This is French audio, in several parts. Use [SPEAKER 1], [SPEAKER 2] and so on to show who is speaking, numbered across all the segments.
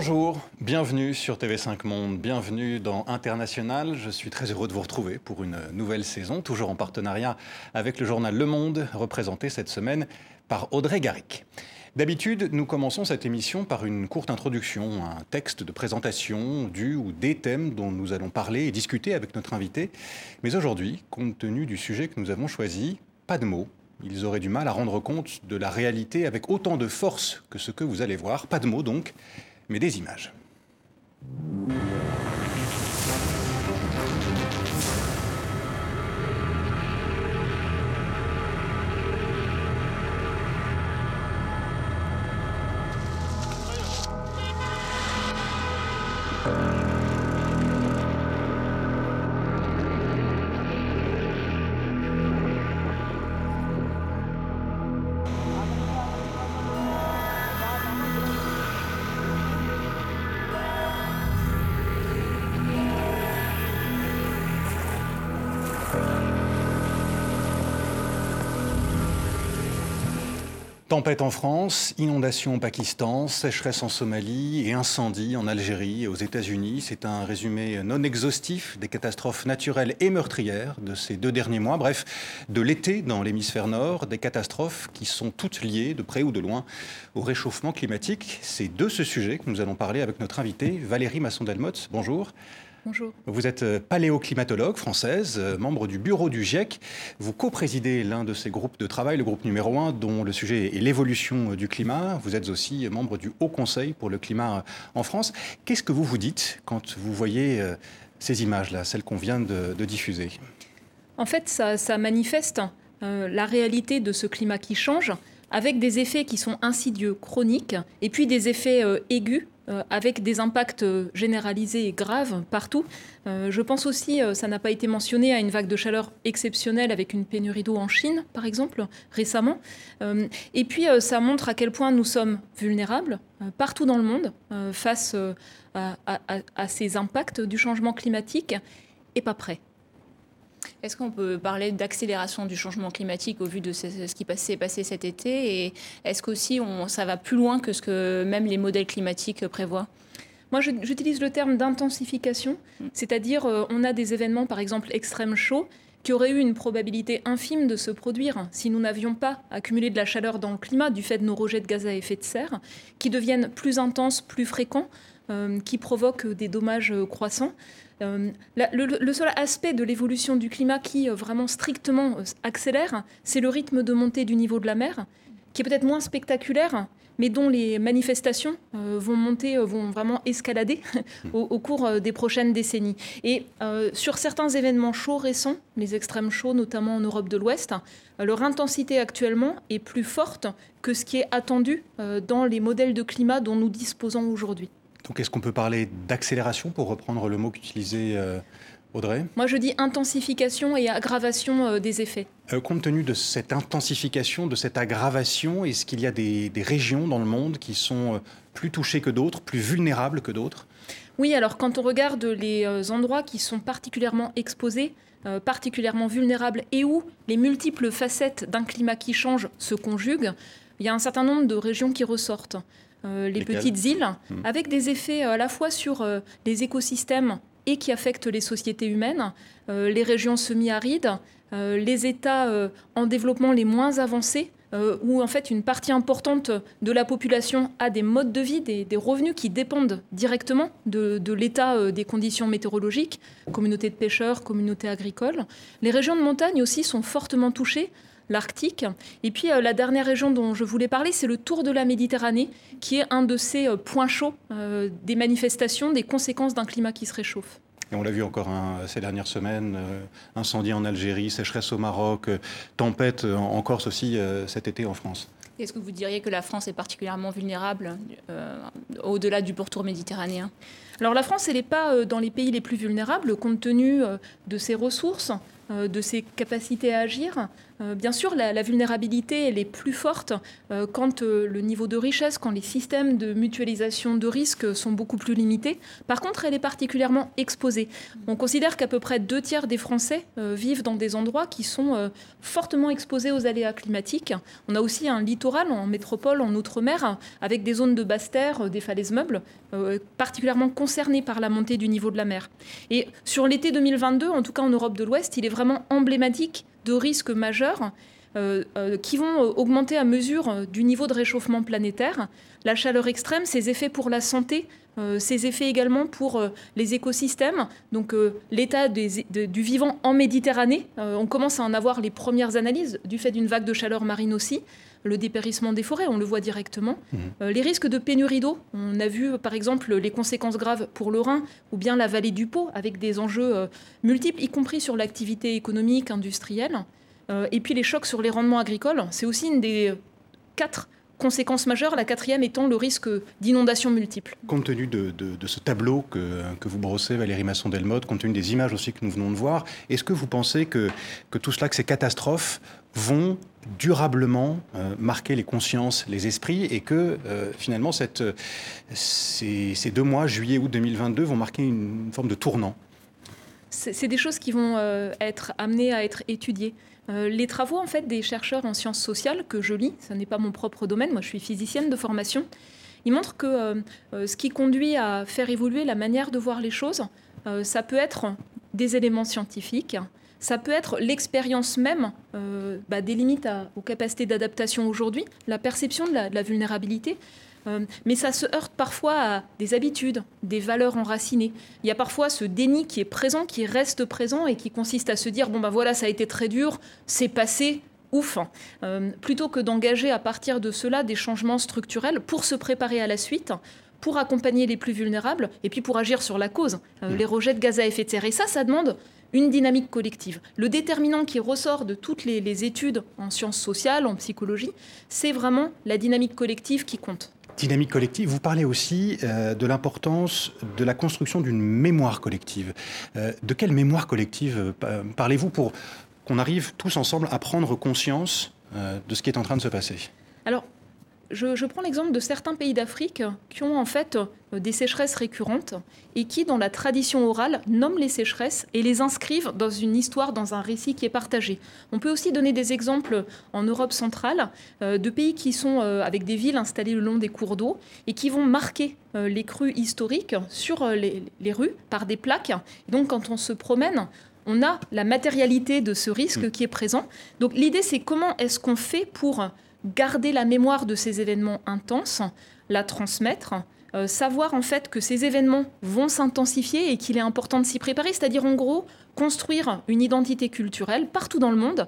[SPEAKER 1] Bonjour, bienvenue sur TV5 Monde, bienvenue dans International. Je suis très heureux de vous retrouver pour une nouvelle saison, toujours en partenariat avec le journal Le Monde, représenté cette semaine par Audrey Garrick. D'habitude, nous commençons cette émission par une courte introduction, un texte de présentation du ou des thèmes dont nous allons parler et discuter avec notre invité. Mais aujourd'hui, compte tenu du sujet que nous avons choisi, pas de mots. Ils auraient du mal à rendre compte de la réalité avec autant de force que ce que vous allez voir. Pas de mots donc, mais des images. Tempête en France, inondation au Pakistan, sécheresse en Somalie et incendie en Algérie et aux États-Unis. C'est un résumé non exhaustif des catastrophes naturelles et meurtrières de ces deux derniers mois. Bref, de l'été dans l'hémisphère nord, des catastrophes qui sont toutes liées, de près ou de loin, au réchauffement climatique. C'est de ce sujet que nous allons parler avec notre invitée, Valérie Masson-Delmotte. Bonjour.
[SPEAKER 2] Bonjour.
[SPEAKER 1] Vous êtes euh, paléoclimatologue française, euh, membre du bureau du GIEC. Vous co-présidez l'un de ces groupes de travail, le groupe numéro 1, dont le sujet est l'évolution euh, du climat. Vous êtes aussi membre du Haut Conseil pour le climat en France. Qu'est-ce que vous vous dites quand vous voyez ces images-là, celles qu'on vient de, diffuser?
[SPEAKER 2] En fait, ça, manifeste la réalité de ce climat qui change avec des effets qui sont insidieux, chroniques, et puis des effets aigus euh, avec des impacts euh, généralisés et graves partout. Euh, je pense aussi, ça n'a pas été mentionné, à une vague de chaleur exceptionnelle avec une pénurie d'eau en Chine, par exemple, récemment. et puis, ça montre à quel point nous sommes vulnérables partout dans le monde face à ces impacts du changement climatique et pas prêts.
[SPEAKER 3] Est-ce qu'on peut parler d'accélération du changement climatique au vu de ce, qui s'est passé cet été Et est-ce qu'aussi ça va plus loin que ce que même les modèles climatiques prévoient?
[SPEAKER 2] Moi, j'utilise le terme d'intensification, mm. c'est-à-dire euh, on a des événements, par exemple, extrêmes chauds, qui auraient eu une probabilité infime de se produire si nous n'avions pas accumulé de la chaleur dans le climat du fait de nos rejets de gaz à effet de serre, qui deviennent plus intenses, plus fréquents, euh, qui provoquent des dommages croissants. Euh, le, seul aspect de l'évolution du climat qui euh, vraiment strictement euh, accélère, c'est le rythme de montée du niveau de la mer, qui est peut-être moins spectaculaire, mais dont les manifestations vont monter, vont vraiment escalader au, cours des prochaines décennies. Et sur certains événements chauds récents, les extrêmes chauds, notamment en Europe de l'Ouest, leur intensité actuellement est plus forte que ce qui est attendu dans les modèles de climat dont nous disposons aujourd'hui.
[SPEAKER 1] Donc est-ce qu'on peut parler d'accélération pour reprendre le mot qu'utilisait euh, Audrey?
[SPEAKER 2] Moi je dis intensification et aggravation euh, des effets.
[SPEAKER 1] Euh, compte tenu de cette intensification, de cette aggravation, est-ce qu'il y a des, régions dans le monde qui sont plus touchées que d'autres, plus vulnérables que d'autres?
[SPEAKER 2] Oui, alors quand on regarde les endroits qui sont particulièrement exposés, particulièrement vulnérables et où les multiples facettes d'un climat qui change se conjuguent, il y a un certain nombre de régions qui ressortent. Euh, les petites îles, hmm. avec des effets euh, à la fois sur euh, les écosystèmes et qui affectent les sociétés humaines, les régions semi-arides, les États en développement les moins avancés, où en fait une partie importante de la population a des modes de vie, des, revenus qui dépendent directement de, de l'état des conditions météorologiques, communautés de pêcheurs, communautés agricoles. Les régions de montagne aussi sont fortement touchées l'Arctique. Et puis euh, la dernière région dont je voulais parler, c'est le tour de la Méditerranée, qui est un de ces euh, points chauds euh, des manifestations, des conséquences d'un climat qui se réchauffe.
[SPEAKER 1] Et on l'a vu encore ces dernières semaines, incendie en Algérie, sécheresse au Maroc, tempête en Corse aussi cet été en France.
[SPEAKER 3] Est-ce que vous diriez que la France est particulièrement vulnérable au-delà du pourtour méditerranéen?
[SPEAKER 2] Alors la France, elle n'est pas dans les pays les plus vulnérables compte tenu de ses ressources, de ses capacités à agir. Euh, bien sûr, la, vulnérabilité, elle est plus forte euh, quand euh, le niveau de richesse, quand les systèmes de mutualisation de risques sont beaucoup plus limités. Par contre, elle est particulièrement exposée. On considère qu'à peu près deux tiers des Français vivent dans des endroits qui sont fortement exposés aux aléas climatiques. On a aussi un littoral en métropole, en outre-mer, avec des zones de basse terre, des falaises meubles, particulièrement concernées par la montée du niveau de la mer. Et sur l'été 2022, en tout cas en Europe de l'Ouest, il est vraiment emblématique de risques majeurs euh, euh, qui vont augmenter à mesure du niveau de réchauffement planétaire. La chaleur extrême, ses effets pour la santé, euh, ses effets également pour les écosystèmes, donc l'état du vivant en Méditerranée. on commence à en avoir les premières analyses du fait d'une vague de chaleur marine aussi le dépérissement des forêts, on le voit directement. Mmh. les risques de pénurie d'eau, on a vu par exemple les conséquences graves pour le Rhin ou bien la vallée du Pô avec des enjeux multiples, y compris sur l'activité économique, industrielle. Euh, et puis les chocs sur les rendements agricoles, c'est aussi une des quatre conséquences majeures, la quatrième étant le risque d'inondations multiples.
[SPEAKER 1] Compte tenu de, ce tableau que, vous brossez, Valérie Masson-Delmotte, compte tenu des images aussi que nous venons de voir, est-ce que vous pensez que, tout cela, que ces catastrophes vont durablement euh, marquer les consciences, les esprits, et que euh, finalement cette, ces, deux mois, juillet, août 2022, vont marquer une forme de tournant
[SPEAKER 2] c'est des choses qui vont être amenées à être étudiées. Euh, les travaux en fait des chercheurs en sciences sociales que je lis, ce n'est pas mon propre domaine, moi je suis physicienne de formation, ils montrent que euh, euh, ce qui conduit à faire évoluer la manière de voir les choses, ça peut être des éléments scientifiques, ça peut être l'expérience même bah, des limites aux capacités d'adaptation aujourd'hui, la perception de la vulnérabilité. Euh, mais ça se heurte parfois à des habitudes, des valeurs enracinées. Il y a parfois ce déni qui est présent, qui reste présent et qui consiste à se dire bon ben voilà, ça a été très dur, c'est passé, ouf. Euh, plutôt que d'engager à partir de cela des changements structurels pour se préparer à la suite pour accompagner les plus vulnérables et puis pour agir sur la cause, euh, les rejets de gaz à effet de serre. Et ça, ça demande une dynamique collective. Le déterminant qui ressort de toutes les, les études en sciences sociales, en psychologie, c'est vraiment la dynamique collective qui compte
[SPEAKER 1] dynamique collective, vous parlez aussi euh, de l'importance de la construction d'une mémoire collective. Euh, de quelle mémoire collective euh, parlez-vous pour qu'on arrive tous ensemble à prendre conscience de ce qui est en train de se passer?
[SPEAKER 2] Alors, je, prends l'exemple de certains pays d'Afrique qui ont en fait euh, des sécheresses récurrentes et qui, dans la tradition orale, nomment les sécheresses et les inscrivent dans une histoire, dans un récit qui est partagé. On peut aussi donner des exemples en Europe centrale euh, de pays qui sont euh, avec des villes installées le long des cours d'eau et qui vont marquer les crues historiques sur les, rues par des plaques. donc, quand on se promène, on a la matérialité de ce risque mmh. qui est présent. Donc, l'idée, c'est comment est-ce qu'on fait pour garder la mémoire de ces événements intenses, la transmettre, euh, savoir en fait que ces événements vont s'intensifier et qu'il est important de s'y préparer, c'est-à-dire en gros construire une identité culturelle partout dans le monde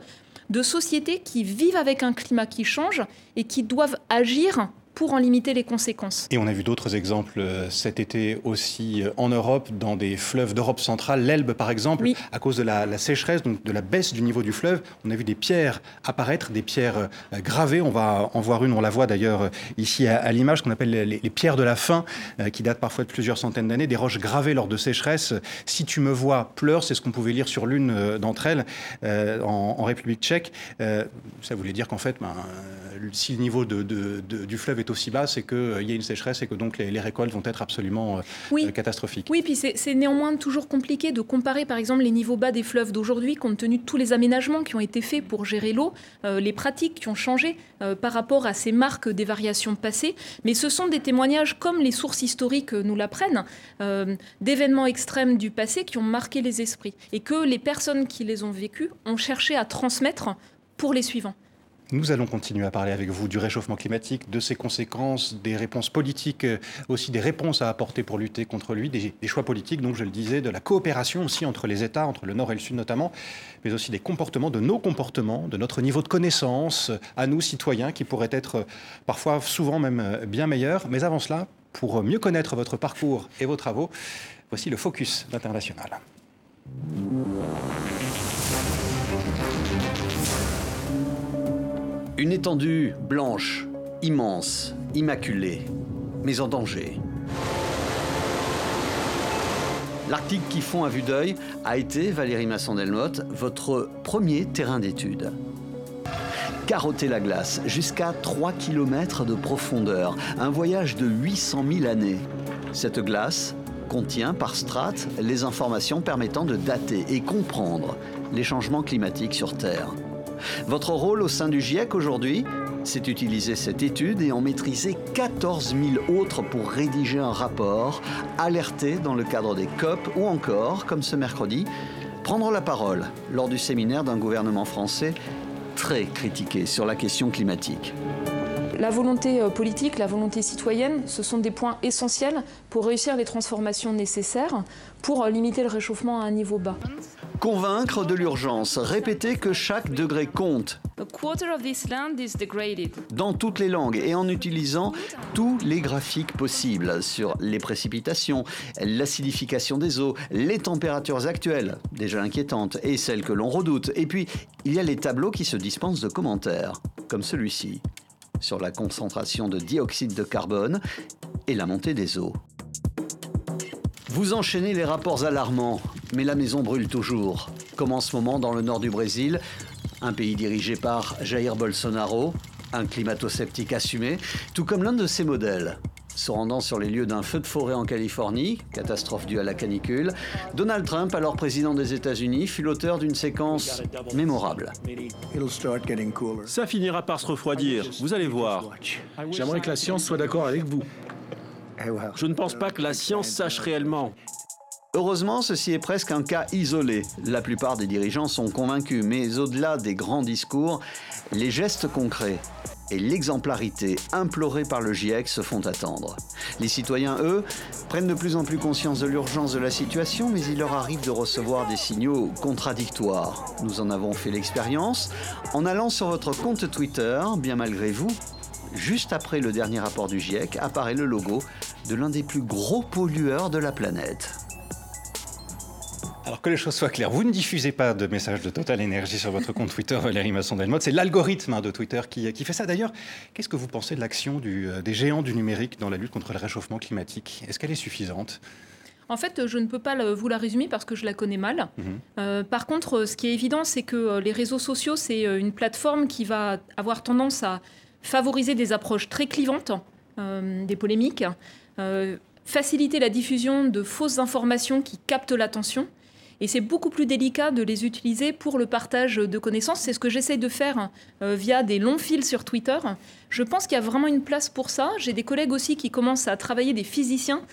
[SPEAKER 2] de sociétés qui vivent avec un climat qui change et qui doivent agir pour en limiter les conséquences.
[SPEAKER 1] Et on a vu d'autres exemples euh, cet été aussi euh, en Europe, dans des fleuves d'Europe centrale, l'Elbe par exemple, à cause de la, sécheresse, donc de la baisse du niveau du fleuve, on a vu des pierres apparaître, des pierres euh, gravées. On va en voir une, on la voit d'ailleurs ici à, l'image, qu'on appelle les, pierres de la faim, qui datent parfois de plusieurs centaines d'années, des roches gravées lors de sécheresse. Si tu me vois, pleure, c'est ce qu'on pouvait lire sur l'une d'entre elles en, République tchèque. ça voulait dire qu'en fait, ben, si le niveau du fleuve est aussi bas, c'est qu'il euh, y a une sécheresse et que donc les, récoltes vont être absolument euh, oui. Euh, catastrophiques.
[SPEAKER 2] Oui, puis c'est néanmoins toujours compliqué de comparer par exemple les niveaux bas des fleuves d'aujourd'hui compte tenu de tous les aménagements qui ont été faits pour gérer l'eau, les pratiques qui ont changé par rapport à ces marques des variations passées. Mais ce sont des témoignages, comme les sources historiques nous l'apprennent, d'événements extrêmes du passé qui ont marqué les esprits et que les personnes qui les ont vécus ont cherché à transmettre pour les suivants.
[SPEAKER 1] Nous allons continuer à parler avec vous du réchauffement climatique, de ses conséquences, des réponses politiques, euh, aussi des réponses à apporter pour lutter contre lui, des, choix politiques, donc je le disais, de la coopération aussi entre les États, entre le Nord et le Sud notamment, mais aussi des comportements, de nos comportements, de notre niveau de connaissance, à nous citoyens, qui pourraient être euh, parfois, souvent même euh, bien meilleurs. Mais avant cela, pour mieux connaître votre parcours et vos travaux, voici le focus international.
[SPEAKER 4] Une étendue blanche, immense, immaculée, mais en danger. L'Arctique qui fond à vue d'œil a été, Valérie Masson-Delmotte, votre premier terrain d'étude. carotter la glace jusqu'à 3 km de profondeur, un voyage de 800 000 années. Cette glace contient par strates les informations permettant de dater et comprendre les changements climatiques sur Terre. Votre rôle au sein du GIEC aujourd'hui, c'est utiliser cette étude et en maîtriser 14 000 autres pour rédiger un rapport, alerter dans le cadre des COP ou encore, comme ce mercredi, prendre la parole lors du séminaire d'un gouvernement français très critiqué sur la question climatique.
[SPEAKER 2] La volonté euh, politique, la volonté citoyenne, ce sont des points essentiels pour réussir les transformations nécessaires pour euh, limiter le réchauffement à un niveau bas.
[SPEAKER 4] Convaincre de l'urgence, répéter que chaque degré compte. Dans toutes les langues et en utilisant tous les graphiques possibles sur les précipitations, l'acidification des eaux, les températures actuelles, déjà inquiétantes, et celles que l'on redoute. Et puis, il y a les tableaux qui se dispensent de commentaires, comme celui-ci, sur la concentration de dioxyde de carbone et la montée des eaux. Vous enchaînez les rapports alarmants, mais la maison brûle toujours. Comme en ce moment dans le nord du Brésil, un pays dirigé par Jair Bolsonaro, un climato-sceptique assumé, tout comme l'un de ses modèles. Se rendant sur les lieux d'un feu de forêt en Californie, catastrophe due à la canicule, Donald Trump, alors président des États-Unis, fut l'auteur d'une séquence mémorable.
[SPEAKER 5] Ça finira par se refroidir, vous allez voir.
[SPEAKER 6] J'aimerais que la science soit d'accord avec vous.
[SPEAKER 5] Je ne pense pas que la science sache réellement.
[SPEAKER 4] Heureusement, ceci est presque un cas isolé. La plupart des dirigeants sont convaincus, mais au-delà des grands discours, les gestes concrets et l'exemplarité implorée par le GIEC se font attendre. Les citoyens, eux, prennent de plus en plus conscience de l'urgence de la situation, mais il leur arrive de recevoir des signaux contradictoires. Nous en avons fait l'expérience en allant sur votre compte Twitter, bien malgré vous, juste après le dernier rapport du GIEC, apparaît le logo de l'un des plus gros pollueurs de la planète.
[SPEAKER 1] Alors que les choses soient claires, vous ne diffusez pas de messages de Total Énergie sur votre compte Twitter, Valérie Masson-Delmotte. C'est l'algorithme hein, de Twitter qui, qui, fait ça. D'ailleurs, qu'est-ce que vous pensez de l'action euh, des géants du numérique dans la lutte contre le réchauffement climatique? Est-ce qu'elle est suffisante?
[SPEAKER 2] En fait, je ne peux pas vous la résumer parce que je la connais mal. Mhm. Euh, par contre, ce qui est évident, c'est que euh, les réseaux sociaux, c'est une plateforme qui va avoir tendance à favoriser des approches très clivantes, des polémiques, faciliter la diffusion de fausses informations qui captent l'attention et c'est beaucoup plus délicat de les utiliser pour le partage de connaissances. C'est ce que j'essaie de faire euh, via des longs fils sur Twitter. Je pense qu'il y a vraiment une place pour ça. J'ai des collègues aussi qui commencent à travailler, des physiciens, euh,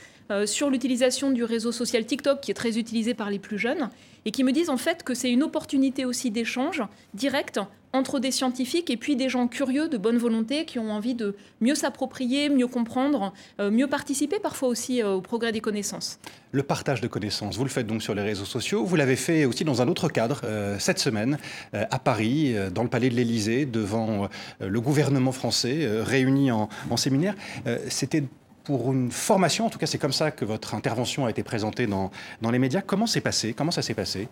[SPEAKER 2] sur l'utilisation du réseau social TikTok, qui est très utilisé par les plus jeunes, et qui me disent en fait que c'est une opportunité aussi d'échange direct entre des scientifiques et puis des gens curieux, de bonne volonté, qui ont envie de mieux s'approprier, mieux comprendre, euh, mieux participer parfois aussi euh, au progrès des connaissances.
[SPEAKER 1] Le partage de connaissances, vous le faites donc sur les réseaux sociaux. Vous l'avez fait aussi dans un autre cadre, euh, cette semaine, à Paris, dans le palais de l'Élysée, devant le gouvernement français, réuni en, en séminaire. C'était pour une formation, en tout cas c'est comme ça que votre intervention a été présentée dans, dans les médias. Comment c'est passé? Comment ça s'est passé?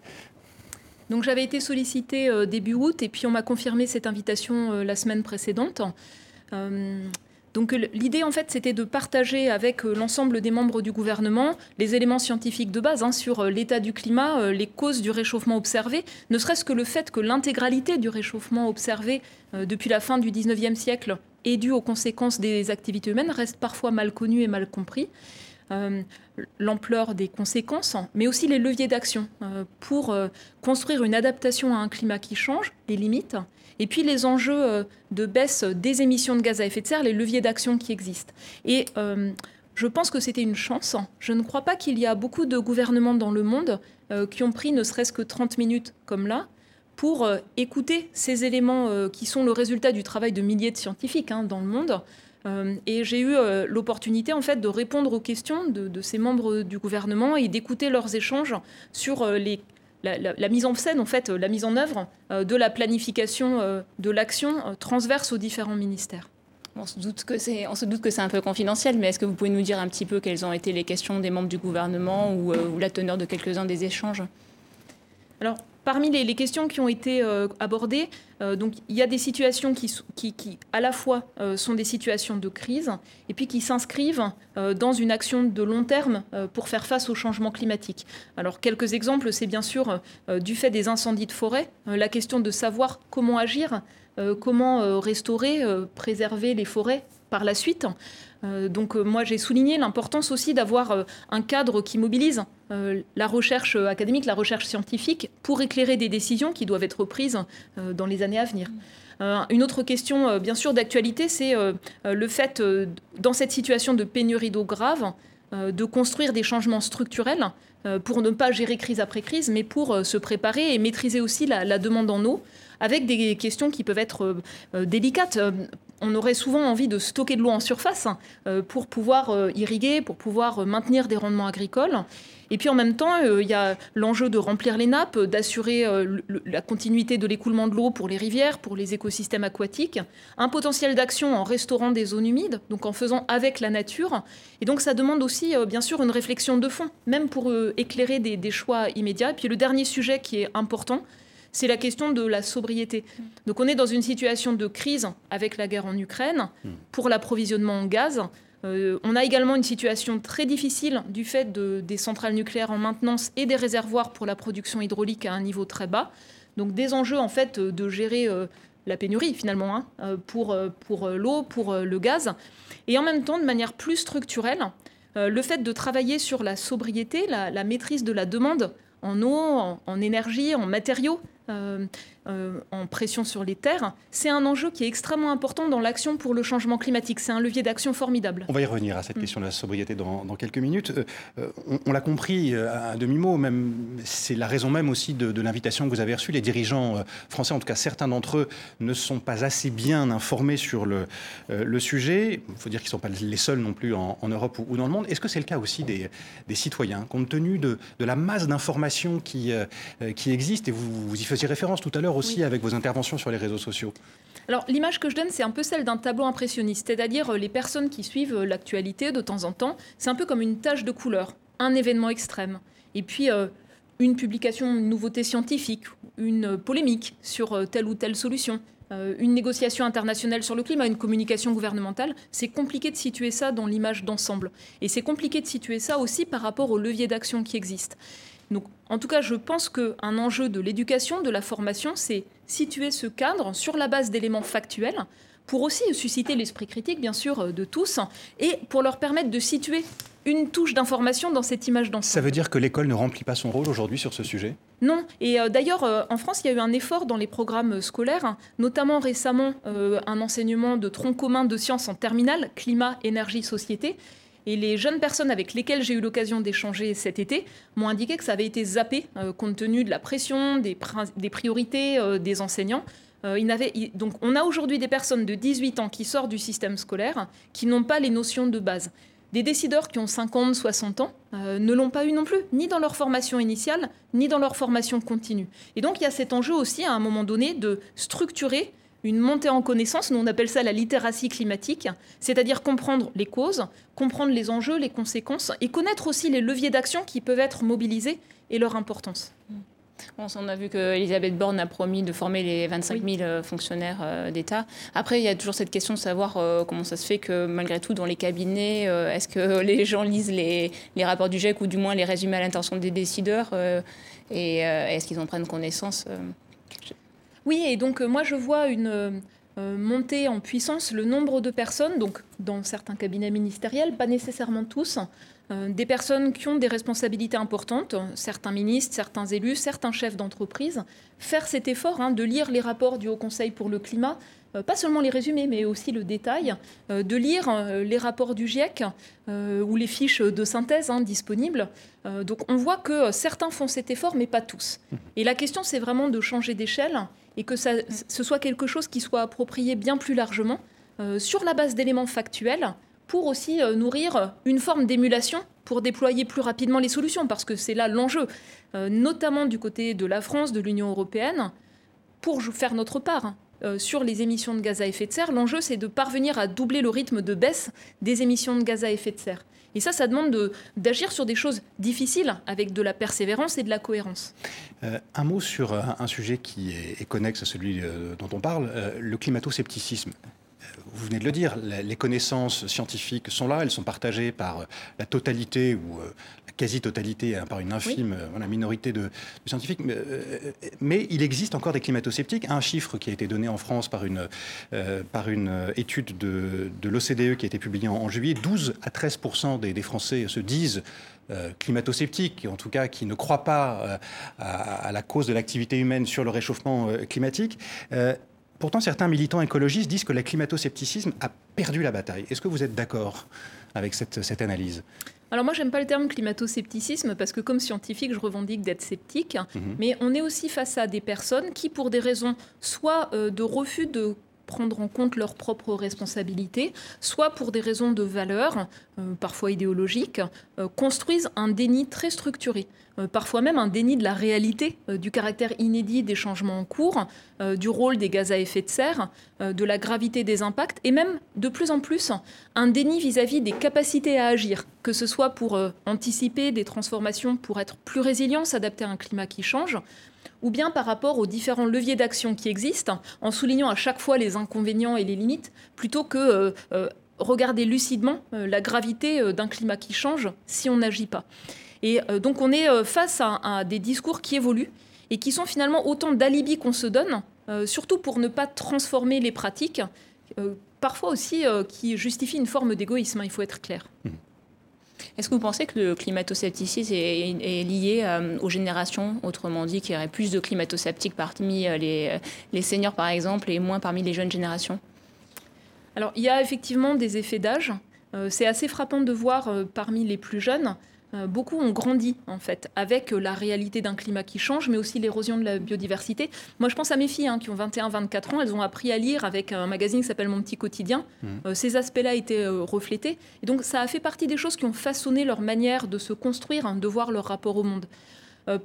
[SPEAKER 2] Donc j'avais été sollicitée euh, début août et puis on m'a confirmé cette invitation euh, la semaine précédente. Euh, donc l'idée en fait c'était de partager avec l'ensemble des membres du gouvernement les éléments scientifiques de base hein, sur l'état du climat, les causes du réchauffement observé, ne serait-ce que le fait que l'intégralité du réchauffement observé depuis la fin du 19e siècle est due aux conséquences des activités humaines reste parfois mal connu et mal compris. Euh, l'ampleur des conséquences, mais aussi les leviers d'action euh, pour euh, construire une adaptation à un climat qui change, les limites, et puis les enjeux de baisse des émissions de gaz à effet de serre, les leviers d'action qui existent. Et je pense que c'était une chance. Je ne crois pas qu'il y a beaucoup de gouvernements dans le monde qui ont pris ne serait-ce que 30 minutes comme là pour écouter ces éléments qui sont le résultat du travail de milliers de scientifiques hein, dans le monde, euh, et j'ai eu euh, l'opportunité en fait de répondre aux questions de, ces membres du gouvernement et d'écouter leurs échanges sur euh, la, mise en scène, en fait, la mise en œuvre de la planification de l'action transverse aux différents ministères.
[SPEAKER 3] On se doute que c'est, on se doute que c'est un peu confidentiel, mais est-ce que vous pouvez nous dire un petit peu quelles ont été les questions des membres du gouvernement ou, ou la teneur de quelques-uns des échanges?
[SPEAKER 2] Alors, Parmi les, questions qui ont été euh, abordées, euh, il y a des situations qui, qui, à la fois, euh, sont des situations de crise et puis qui s'inscrivent dans une action de long terme pour faire face au changement climatique. Alors, quelques exemples, c'est bien sûr du fait des incendies de forêt, la question de savoir comment agir comment restaurer, préserver les forêts par la suite. Donc moi j'ai souligné l'importance aussi d'avoir un cadre qui mobilise la recherche académique, la recherche scientifique pour éclairer des décisions qui doivent être prises dans les années à venir. une autre question, bien sûr, d'actualité, c'est le fait, dans cette situation de pénurie d'eau grave, de construire des changements structurels euh, pour ne pas gérer crise après crise, mais pour euh, se préparer et maîtriser aussi la, demande en eau, avec des questions qui peuvent être euh, délicates. On aurait souvent envie de stocker de l'eau en surface hein, pour pouvoir irriguer, pour pouvoir maintenir des rendements agricoles. Et puis en même temps, euh, il y a l'enjeu de remplir les nappes, d'assurer euh, la continuité de l'écoulement de l'eau pour les rivières, pour les écosystèmes aquatiques, un potentiel d'action en restaurant des zones humides, donc en faisant avec la nature. Et donc ça demande aussi, euh, bien sûr, une réflexion de fond, même pour éclairer des choix immédiats. Et puis le dernier sujet qui est important, c'est la question de la sobriété. Donc on est dans une situation de crise avec la guerre en Ukraine pour l'approvisionnement en gaz. Euh, on a également une situation très difficile du fait des centrales nucléaires en maintenance et des réservoirs pour la production hydraulique à un niveau très bas. Donc des enjeux en fait de gérer euh, la pénurie finalement hein, euh, pour, pour l'eau, pour le gaz. Et en même temps, de manière plus structurelle, le fait de travailler sur la sobriété, la, maîtrise de la demande en eau, en énergie, en matériaux, euh, euh, euh, en pression sur les terres, c'est un enjeu qui est extrêmement important dans l'action pour le changement climatique. C'est un levier d'action formidable.
[SPEAKER 1] On va y revenir à cette mm. question de la sobriété dans, quelques minutes. Euh, on, l'a compris à demi-mot, même c'est la raison même aussi de, l'invitation que vous avez reçue. Les dirigeants français, en tout cas certains d'entre eux, ne sont pas assez bien informés sur le, le sujet. Il faut dire qu'ils ne sont pas les seuls non plus en, Europe ou, dans le monde. Est-ce que c'est le cas aussi des, citoyens, compte tenu de, de la masse d'informations qui, qui existe, et vous, vous y faisiez référence tout à l'heure aussi avec vos interventions sur les réseaux sociaux.
[SPEAKER 2] Alors l'image que je donne, c'est un peu celle d'un tableau impressionniste, c'est-à-dire euh, les personnes qui suivent euh, l'actualité de temps en temps, c'est un peu comme une tache de couleur, un événement extrême, et puis euh, une publication, une nouveauté scientifique, une polémique sur telle ou telle solution. une négociation internationale sur le climat, une communication gouvernementale, c'est compliqué de situer ça dans l'image d'ensemble. Et c'est compliqué de situer ça aussi par rapport aux leviers d'action qui existent. Donc, en tout cas, je pense qu'un enjeu de l'éducation, de la formation, c'est situer ce cadre sur la base d'éléments factuels pour aussi susciter l'esprit critique, bien sûr, de tous, et pour leur permettre de situer une touche d'information dans cette image d'ensemble.
[SPEAKER 1] Ça veut dire que l'école ne remplit pas son rôle aujourd'hui sur ce sujet?
[SPEAKER 2] Non. Et euh, d'ailleurs, euh, en France, il y a eu un effort dans les programmes scolaires, notamment récemment euh, un enseignement de tronc commun de sciences en terminale, climat, énergie, société, et les jeunes personnes avec lesquelles j'ai eu l'occasion d'échanger cet été m'ont indiqué que ça avait été zappé euh, compte tenu de la pression, des, priorités euh, des enseignants. Euh, donc on a aujourd'hui des personnes de 18 ans qui sortent du système scolaire qui n'ont pas les notions de base. Des décideurs qui ont 50, 60 ans ne l'ont pas eu non plus, ni dans leur formation initiale, ni dans leur formation continue. Et donc il y a cet enjeu aussi à un moment donné de structurer une montée en connaissance, nous on appelle ça la littératie climatique, c'est-à-dire comprendre les causes, comprendre les enjeux, les conséquences, et connaître aussi les leviers d'action qui peuvent être mobilisés et leur importance.
[SPEAKER 3] on a vu qu'Elisabeth Borne a promis de former les 25 000 euh, fonctionnaires euh, d'État. Après, il y a toujours cette question de savoir euh, comment ça se fait que, malgré tout, dans les cabinets, est-ce que les gens lisent les, les, rapports du GIEC ou du moins les résumés à l'intention des décideurs Et est-ce qu'ils en prennent connaissance
[SPEAKER 2] oui, et donc euh, moi je vois une euh, euh, montée en puissance le nombre de personnes, donc dans certains cabinets ministériels, pas nécessairement tous, des personnes qui ont des responsabilités importantes, certains ministres, certains élus, certains chefs d'entreprise, faire cet effort hein, de lire les rapports du Haut Conseil pour le climat, pas seulement les résumés, mais aussi le détail, de lire les rapports du GIEC ou les fiches de synthèse hein, disponibles. donc on voit que certains font cet effort, mais pas tous. Et la question, c'est vraiment de changer d'échelle et que ça, ce soit quelque chose qui soit approprié bien plus largement euh, sur la base d'éléments factuels pour aussi euh, nourrir une forme d'émulation pour déployer plus rapidement les solutions, parce que c'est là l'enjeu, euh, notamment du côté de la France, de l'Union européenne, pour faire notre part. Hein. sur les émissions de gaz à effet de serre, l'enjeu c'est de parvenir à doubler le rythme de baisse des émissions de gaz à effet de serre. Et ça, ça demande d'agir sur des choses difficiles avec de la persévérance et de la cohérence.
[SPEAKER 1] Euh, un mot sur un, sujet qui est, connexe à celui euh, dont on parle, euh, le climato-scepticisme. vous venez de le dire, les connaissances scientifiques sont là, elles sont partagées par la totalité ou quasi-totalité, hein, par une infime minorité de, scientifiques. Mais, il existe encore des climato-sceptiques. Un chiffre qui a été donné en France par une, par une étude de, l'OCDE qui a été publiée en, juillet, 12 à 13 des, des Français se disent euh, climato-sceptiques, en tout cas qui ne croient pas euh, à, la cause de l'activité humaine sur le réchauffement euh, climatique. pourtant, certains militants écologistes disent que le climato-scepticisme a perdu la bataille. Est-ce que vous êtes d'accord avec cette, cette analyse?
[SPEAKER 2] Alors moi, j'aime pas le terme climato-scepticisme parce que comme scientifique, je revendique d'être sceptique. Mhm. Mais on est aussi face à des personnes qui, pour des raisons soit de refus de prendre en compte leurs propres responsabilités, soit pour des raisons de valeur, euh, parfois idéologiques, euh, construisent un déni très structuré, euh, parfois même un déni de la réalité, du caractère inédit des changements en cours, du rôle des gaz à effet de serre, de la gravité des impacts, et même de plus en plus un déni vis-à-vis des capacités à agir, que ce soit pour anticiper des transformations, pour être plus résilient, s'adapter à un climat qui change, ou bien par rapport aux différents leviers d'action qui existent, en soulignant à chaque fois les inconvénients et les limites, plutôt que euh, euh, regarder lucidement euh, la gravité d'un climat qui change si on n'agit pas. Et donc on est face à, des discours qui évoluent et qui sont finalement autant d'alibis qu'on se donne, surtout pour ne pas transformer les pratiques, parfois aussi qui justifient une forme d'égoïsme, hein, il faut être clair. Mmh.
[SPEAKER 3] Est-ce que vous pensez que le climato-scepticisme est, lié euh, aux générations, autrement dit, qu'il y aurait plus de climato-sceptiques parmi euh, les, seniors, par exemple, et moins parmi les jeunes générations?
[SPEAKER 2] Alors, il y a effectivement des effets d'âge. Euh, c'est assez frappant de voir parmi les plus jeunes beaucoup ont grandi en fait avec euh, la réalité d'un climat qui change, mais aussi l'érosion de la biodiversité. Moi, je pense à mes filles hein, qui ont 21-24 ans, elles ont appris à lire avec un magazine qui s'appelle Mon petit quotidien. Mmh. Euh, ces aspects-là étaient reflétés, et donc ça a fait partie des choses qui ont façonné leur manière de se construire, hein, de voir leur rapport au monde.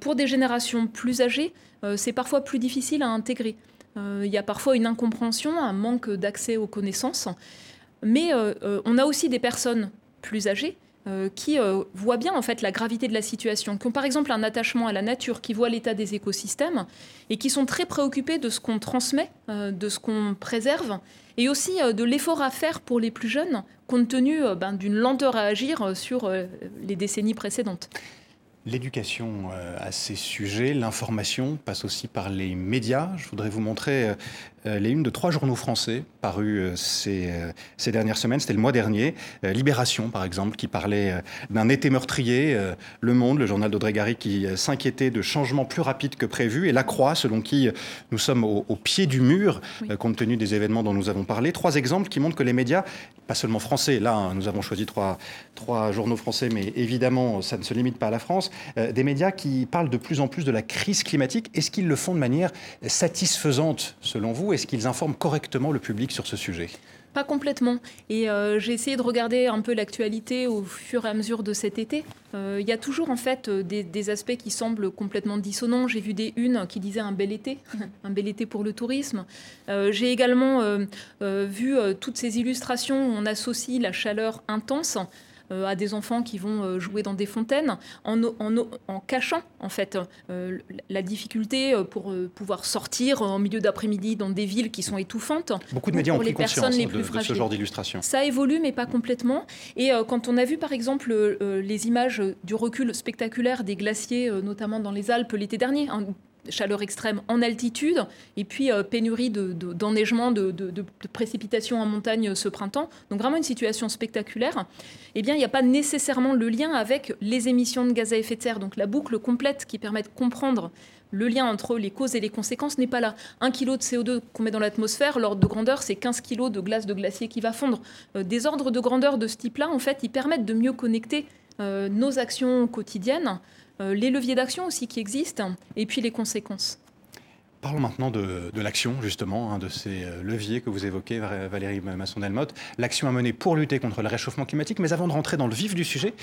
[SPEAKER 2] pour des générations plus âgées, c'est parfois plus difficile à intégrer. Il y a parfois une incompréhension, un manque d'accès aux connaissances, mais on a aussi des personnes plus âgées euh, qui euh, voient bien en fait la gravité de la situation, qui ont par exemple un attachement à la nature, qui voient l'état des écosystèmes et qui sont très préoccupés de ce qu'on transmet, euh, de ce qu'on préserve, et aussi de l'effort à faire pour les plus jeunes, compte tenu ben, d'une lenteur à agir sur les décennies précédentes.
[SPEAKER 1] L'éducation à ces sujets, l'information passe aussi par les médias. Je voudrais vous montrer les unes de trois journaux français parus euh, ces, euh, ces dernières semaines. C'était le mois dernier. Libération, par exemple, qui parlait d'un été meurtrier. Le Monde, le journal d'Audrey Gary, qui s'inquiétait de changements plus rapides que prévu. Et La Croix, selon qui nous sommes au, pied du mur, compte tenu des événements dont nous avons parlé. Trois exemples qui montrent que les médias, pas seulement français, là, hein, nous avons choisi trois, trois journaux français, mais évidemment, ça ne se limite pas à la France, des médias qui parlent de plus en plus de la crise climatique. Est-ce qu'ils le font de manière satisfaisante, selon vous? Est-ce qu'ils informent correctement le public sur ce sujet?
[SPEAKER 2] Pas complètement. Et euh, j'ai essayé de regarder un peu l'actualité au fur et à mesure de cet été. Euh, il y a toujours en fait euh, des, aspects qui semblent complètement dissonants. J'ai vu des unes qui disaient un bel été, un bel été pour le tourisme. j'ai également vu toutes ces illustrations où on associe la chaleur intense à des enfants qui vont euh, jouer dans des fontaines, en, en, cachant en fait euh, la difficulté pour pouvoir sortir en milieu d'après-midi dans des villes qui sont étouffantes.
[SPEAKER 1] Beaucoup de médias ont pris conscience les plus de, ce genre d'illustration.
[SPEAKER 2] Ça évolue, mais pas complètement. Et quand on a vu par exemple les images du recul spectaculaire des glaciers, notamment dans les Alpes l'été dernier, hein, chaleur extrême en altitude, et puis euh, pénurie d'enneigement, de, précipitations en montagne ce printemps. Donc vraiment une situation spectaculaire. Eh bien, il n'y a pas nécessairement le lien avec les émissions de gaz à effet de serre. Donc la boucle complète qui permet de comprendre le lien entre les causes et les conséquences n'est pas là. Un kilo de CO2 qu'on met dans l'atmosphère, l'ordre de grandeur, c'est 15 kilos de glace de glacier qui va fondre. Euh, des ordres de grandeur de ce type-là, en fait, ils permettent de mieux connecter euh, nos actions quotidiennes euh, les leviers d'action aussi qui existent, et puis les conséquences.
[SPEAKER 1] Parlons maintenant de, l'action, justement, hein, de ces euh, leviers que vous évoquez, Valérie Masson-Delmotte. L'action à mener pour lutter contre le réchauffement climatique. Mais avant de rentrer dans le vif du sujet,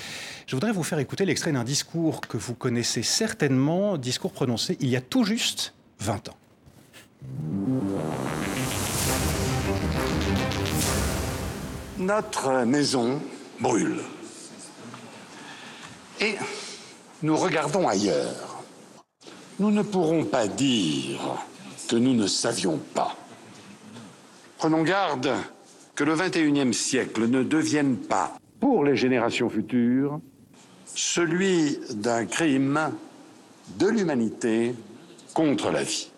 [SPEAKER 1] je voudrais vous faire écouter l'extrait d'un discours que vous connaissez certainement, discours prononcé il y a tout juste 20 ans.
[SPEAKER 7] Notre maison brûle. Et nous regardons ailleurs. Nous ne pourrons pas dire que nous ne savions pas. Prenons garde que le 21e siècle ne devienne pas, pour les générations futures, celui d'un crime de l'humanité contre la vie.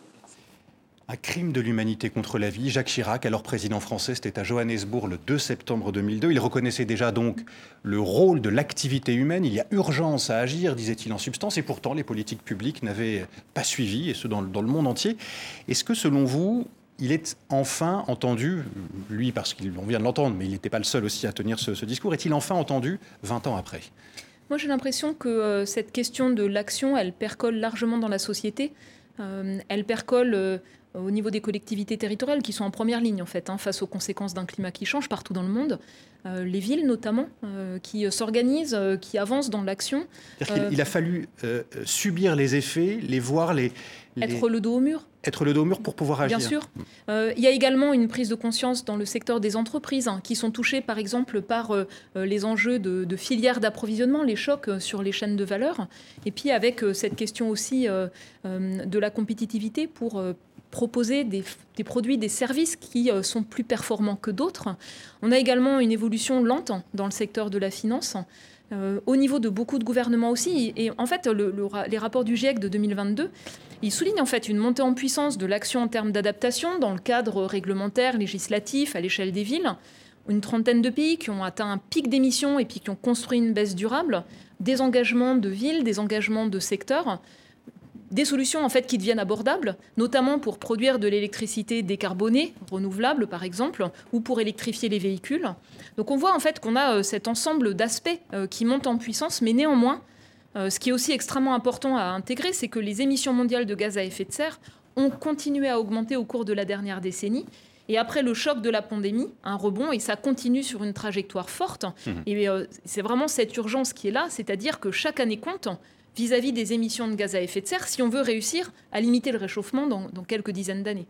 [SPEAKER 1] Un crime de l'humanité contre la vie. Jacques Chirac, alors président français, c'était à Johannesburg le 2 septembre 2002. Il reconnaissait déjà donc le rôle de l'activité humaine. Il y a urgence à agir, disait-il en substance, et pourtant les politiques publiques n'avaient pas suivi, et ce dans, le monde entier. Est-ce que selon vous, il est enfin entendu, lui parce qu'on vient de l'entendre, mais il n'était pas le seul aussi à tenir ce, discours, est-il enfin entendu 20 ans après?
[SPEAKER 2] Moi j'ai l'impression que euh, cette question de l'action, elle percole largement dans la société. Euh, elle percole euh, au niveau des collectivités territoriales qui sont en première ligne en fait hein, face aux conséquences d'un climat qui change partout dans le monde. Euh, les villes notamment qui s'organisent, qui avancent dans l'action.
[SPEAKER 1] Il a fallu subir les effets, les voir, les,
[SPEAKER 2] être le dos au mur.
[SPEAKER 1] Être le dos au mur pour pouvoir agir.
[SPEAKER 2] Bien sûr. il y a également une prise de conscience dans le secteur des entreprises hein, qui sont touchées par exemple par les enjeux de, de filières d'approvisionnement, les chocs sur les chaînes de valeur. Et puis avec cette question aussi de la compétitivité pour proposer des, produits, des services qui euh, sont plus performants que d'autres. On a également une évolution lente dans le secteur de la finance. Euh, au niveau de beaucoup de gouvernements aussi. Et en fait, les rapports du GIEC de 2022, ils soulignent en fait une montée en puissance de l'action en termes d'adaptation dans le cadre réglementaire, législatif, à l'échelle des villes. Une trentaine de pays qui ont atteint un pic d'émissions et puis qui ont construit une baisse durable, des engagements de villes, des engagements de secteurs des solutions en fait qui deviennent abordables, notamment pour produire de l'électricité décarbonée, renouvelable par exemple, ou pour électrifier les véhicules. Donc on voit en fait qu'on a euh, cet ensemble d'aspects euh, qui montent en puissance, mais néanmoins, euh, ce qui est aussi extrêmement important à intégrer, c'est que les émissions mondiales de gaz à effet de serre ont continué à augmenter au cours de la dernière décennie. Et après le choc de la pandémie, un rebond, et ça continue sur une trajectoire forte. Mmh. Et c'est vraiment cette urgence qui est là, c'est-à-dire que chaque année compte vis-à-vis des émissions de gaz à effet de serre si on veut réussir à limiter le réchauffement dans, quelques dizaines d'années.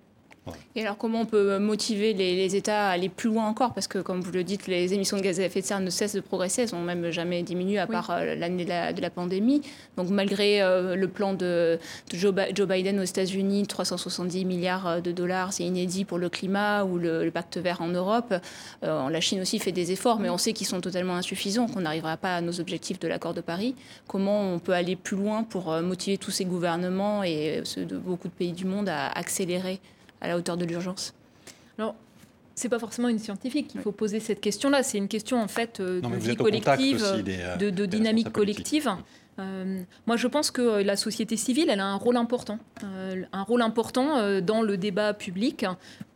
[SPEAKER 3] Et alors, comment on peut motiver les, États à aller plus loin encore? Parce que, comme vous le dites, les émissions de gaz à effet de serre ne cessent de progresser. Elles n'ont même jamais diminué à part euh, l'année de, la, pandémie. Donc, malgré euh, le plan de, Joe, Biden aux États-Unis, 370 milliards euh, de dollars, c'est inédit pour le climat, ou le, pacte vert en Europe. la Chine aussi fait des efforts, mais on sait qu'ils sont totalement insuffisants, qu'on n'arrivera pas à nos objectifs de l'accord de Paris. Comment on peut aller plus loin pour motiver tous ces gouvernements et ceux de beaucoup de pays du monde à accélérer? À la hauteur de l'urgence
[SPEAKER 2] Alors, c'est pas forcément une scientifique qu'il faut poser cette question-là. C'est une question en fait euh, de vie collective, euh, de, dynamique collective. Euh, moi, je pense que la société civile, elle a un rôle important, un rôle important dans le débat public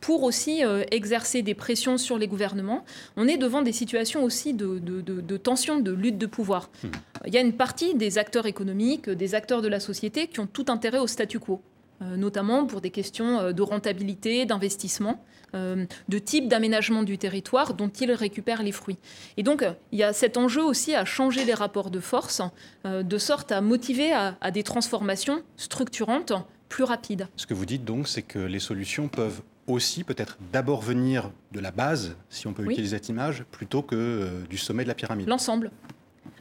[SPEAKER 2] pour aussi exercer des pressions sur les gouvernements. On est devant des situations aussi de, de tension, de lutte de pouvoir. Hmm. Il y a une partie des acteurs économiques, des acteurs de la société qui ont tout intérêt au statu quo. Euh, notamment pour des questions euh, de rentabilité, d'investissement, euh, de type d'aménagement du territoire dont ils récupèrent les fruits. Et donc, il y a cet enjeu aussi à changer les rapports de force, de sorte à motiver à, des transformations structurantes plus rapides.
[SPEAKER 1] Ce que vous dites donc, c'est que les solutions peuvent aussi peut-être d'abord venir de la base, si on peut utiliser cette image, plutôt que du sommet de la pyramide.
[SPEAKER 2] L'ensemble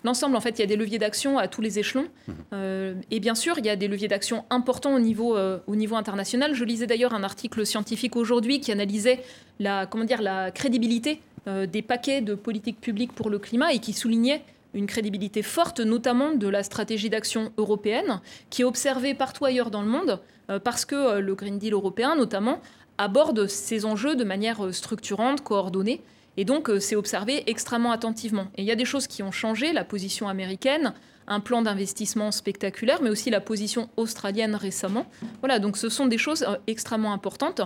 [SPEAKER 2] l'ensemble, en fait, il y a des leviers d'action à tous les échelons. Mhm. Euh, et bien sûr, il y a des leviers d'action importants au niveau, euh, au niveau international. Je lisais d'ailleurs un article scientifique aujourd'hui qui analysait la, comment dire, la crédibilité euh, des paquets de politique publique pour le climat et qui soulignait une crédibilité forte, notamment de la stratégie d'action européenne, qui est observée partout ailleurs dans le monde, parce que le Green Deal européen, notamment, aborde ces enjeux de manière structurante, coordonnée. Et donc, euh, c'est observé extrêmement attentivement. Et il y a des choses qui ont changé, la position américaine, un plan d'investissement spectaculaire, mais aussi la position australienne récemment. Voilà, donc ce sont des choses euh, extrêmement importantes,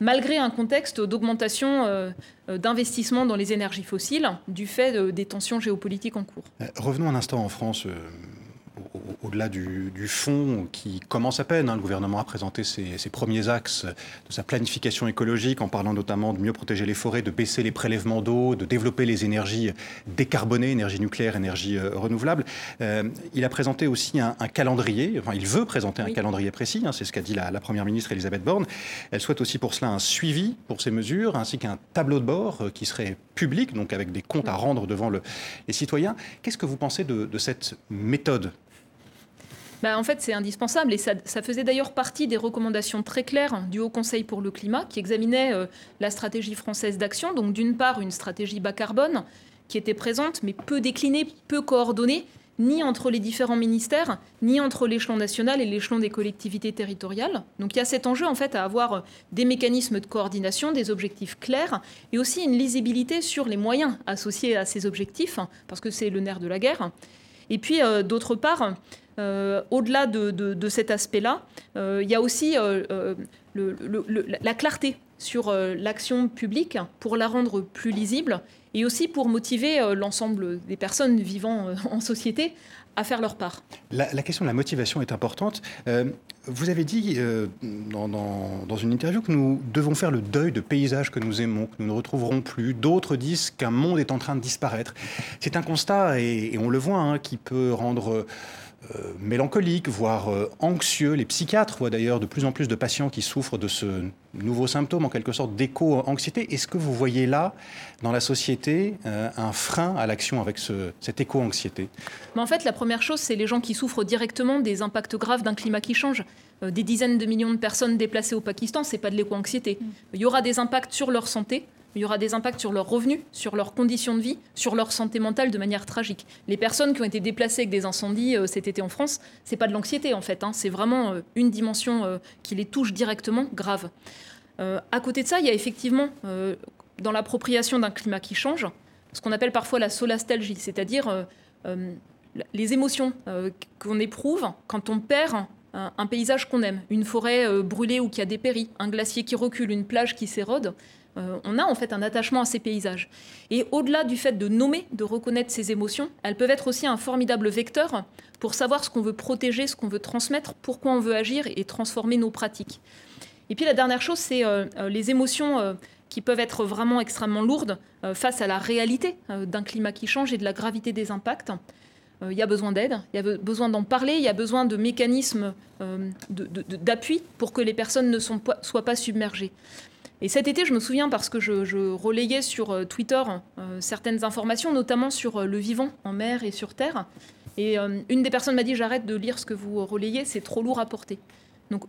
[SPEAKER 2] malgré un contexte d'augmentation euh, d'investissement dans les énergies fossiles du fait des tensions géopolitiques en cours.
[SPEAKER 1] Revenons un instant en France au-delà du, fond qui commence à peine. Hein. Le gouvernement a présenté ses, premiers axes de sa planification écologique en parlant notamment de mieux protéger les forêts, de baisser les prélèvements d'eau, de développer les énergies décarbonées, énergie nucléaire, énergie euh, renouvelable. Euh, il a présenté aussi un, calendrier, enfin il veut présenter un calendrier précis, hein. c'est ce qu'a dit la, Première ministre Elisabeth Borne. Elle souhaite aussi pour cela un suivi pour ces mesures, ainsi qu'un tableau de bord euh, qui serait public, donc avec des comptes à rendre devant le, les citoyens. Qu'est-ce que vous pensez de cette méthode?
[SPEAKER 2] Bah, en fait, c'est indispensable et ça, faisait d'ailleurs partie des recommandations très claires du Haut Conseil pour le climat qui examinait euh, la stratégie française d'action. Donc, d'une part, une stratégie bas carbone qui était présente, mais peu déclinée, peu coordonnée, ni entre les différents ministères, ni entre l'échelon national et l'échelon des collectivités territoriales. Donc il y a cet enjeu en fait à avoir des mécanismes de coordination, des objectifs clairs et aussi une lisibilité sur les moyens associés à ces objectifs, parce que c'est le nerf de la guerre. Et puis euh, d'autre part, euh, au-delà de, cet aspect-là, euh, il y a aussi la clarté sur l'action publique pour la rendre plus lisible et aussi pour motiver euh, l'ensemble des personnes vivant euh, en société à faire leur part.
[SPEAKER 1] La, question de la motivation est importante. Euh, vous avez dit dans, une interview que nous devons faire le deuil de paysages que nous aimons, que nous ne retrouverons plus. D'autres disent qu'un monde est en train de disparaître. C'est un constat, et, on le voit, hein, qui peut rendre euh, mélancolique, voire euh, anxieux. Les psychiatres voient d'ailleurs de plus en plus de patients qui souffrent de ce nouveau symptôme, en quelque sorte d'éco-anxiété. Est-ce que vous voyez là, dans la société, euh, un frein à l'action avec ce, cette éco-anxiété?
[SPEAKER 2] En fait, la première chose, c'est les gens qui souffrent directement des impacts graves d'un climat qui change. des dizaines de millions de personnes déplacées au Pakistan, c'est pas de l'éco-anxiété. Mm. Il y aura des impacts sur leur santé, il y aura des impacts sur leurs revenus, sur leurs conditions de vie, sur leur santé mentale de manière tragique. Les personnes qui ont été déplacées avec des incendies euh, cet été en France, c'est pas de l'anxiété en fait, hein. c'est vraiment euh, une dimension euh, qui les touche directement, grave. à côté de ça, il y a effectivement dans l'appropriation d'un climat qui change, ce qu'on appelle parfois la solastalgie, c'est-à-dire les émotions qu'on éprouve quand on perd un paysage qu'on aime, une forêt brûlée ou qui a dépéri, un glacier qui recule, une plage qui s'érode. Euh, on a en fait un attachement à ces paysages. Et au-delà du fait de nommer, de reconnaître ces émotions, elles peuvent être aussi un formidable vecteur pour savoir ce qu'on veut protéger, ce qu'on veut transmettre, pourquoi on veut agir et transformer nos pratiques. Et puis la dernière chose, c'est euh, euh, les émotions qui peuvent être vraiment extrêmement lourdes face à la réalité d'un climat qui change et de la gravité des impacts. Il y a besoin d'aide, il y a besoin d'en parler, il y a besoin de mécanismes d'appui pour que les personnes ne soient pas submergées. Et cet été, je me souviens parce que je, relayais sur euh, Twitter euh, certaines informations, notamment sur euh, le vivant en mer et sur terre. Et une des personnes m'a dit j'arrête de lire ce que vous relayez, c'est trop lourd à porter. Donc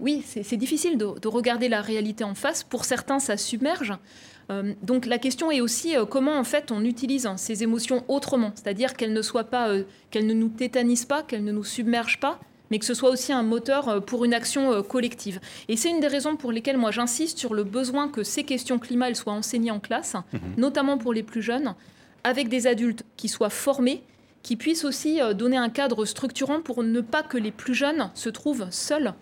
[SPEAKER 2] oui, c'est difficile de, regarder la réalité en face. Pour certains, ça submerge. donc la question est aussi comment en fait on utilise ces émotions autrement, c'est-à-dire qu'elles ne soient pas, qu'elles ne nous tétanisent pas, qu'elles ne nous submergent pas, mais que ce soit aussi un moteur euh, pour une action euh, collective. Et c'est une des raisons pour lesquelles moi j'insiste sur le besoin que ces questions climat elles soient enseignées en classe, mhm. notamment pour les plus jeunes, avec des adultes qui soient formés qui puissent aussi euh, donner un cadre structurant pour ne pas que les plus jeunes se trouvent seuls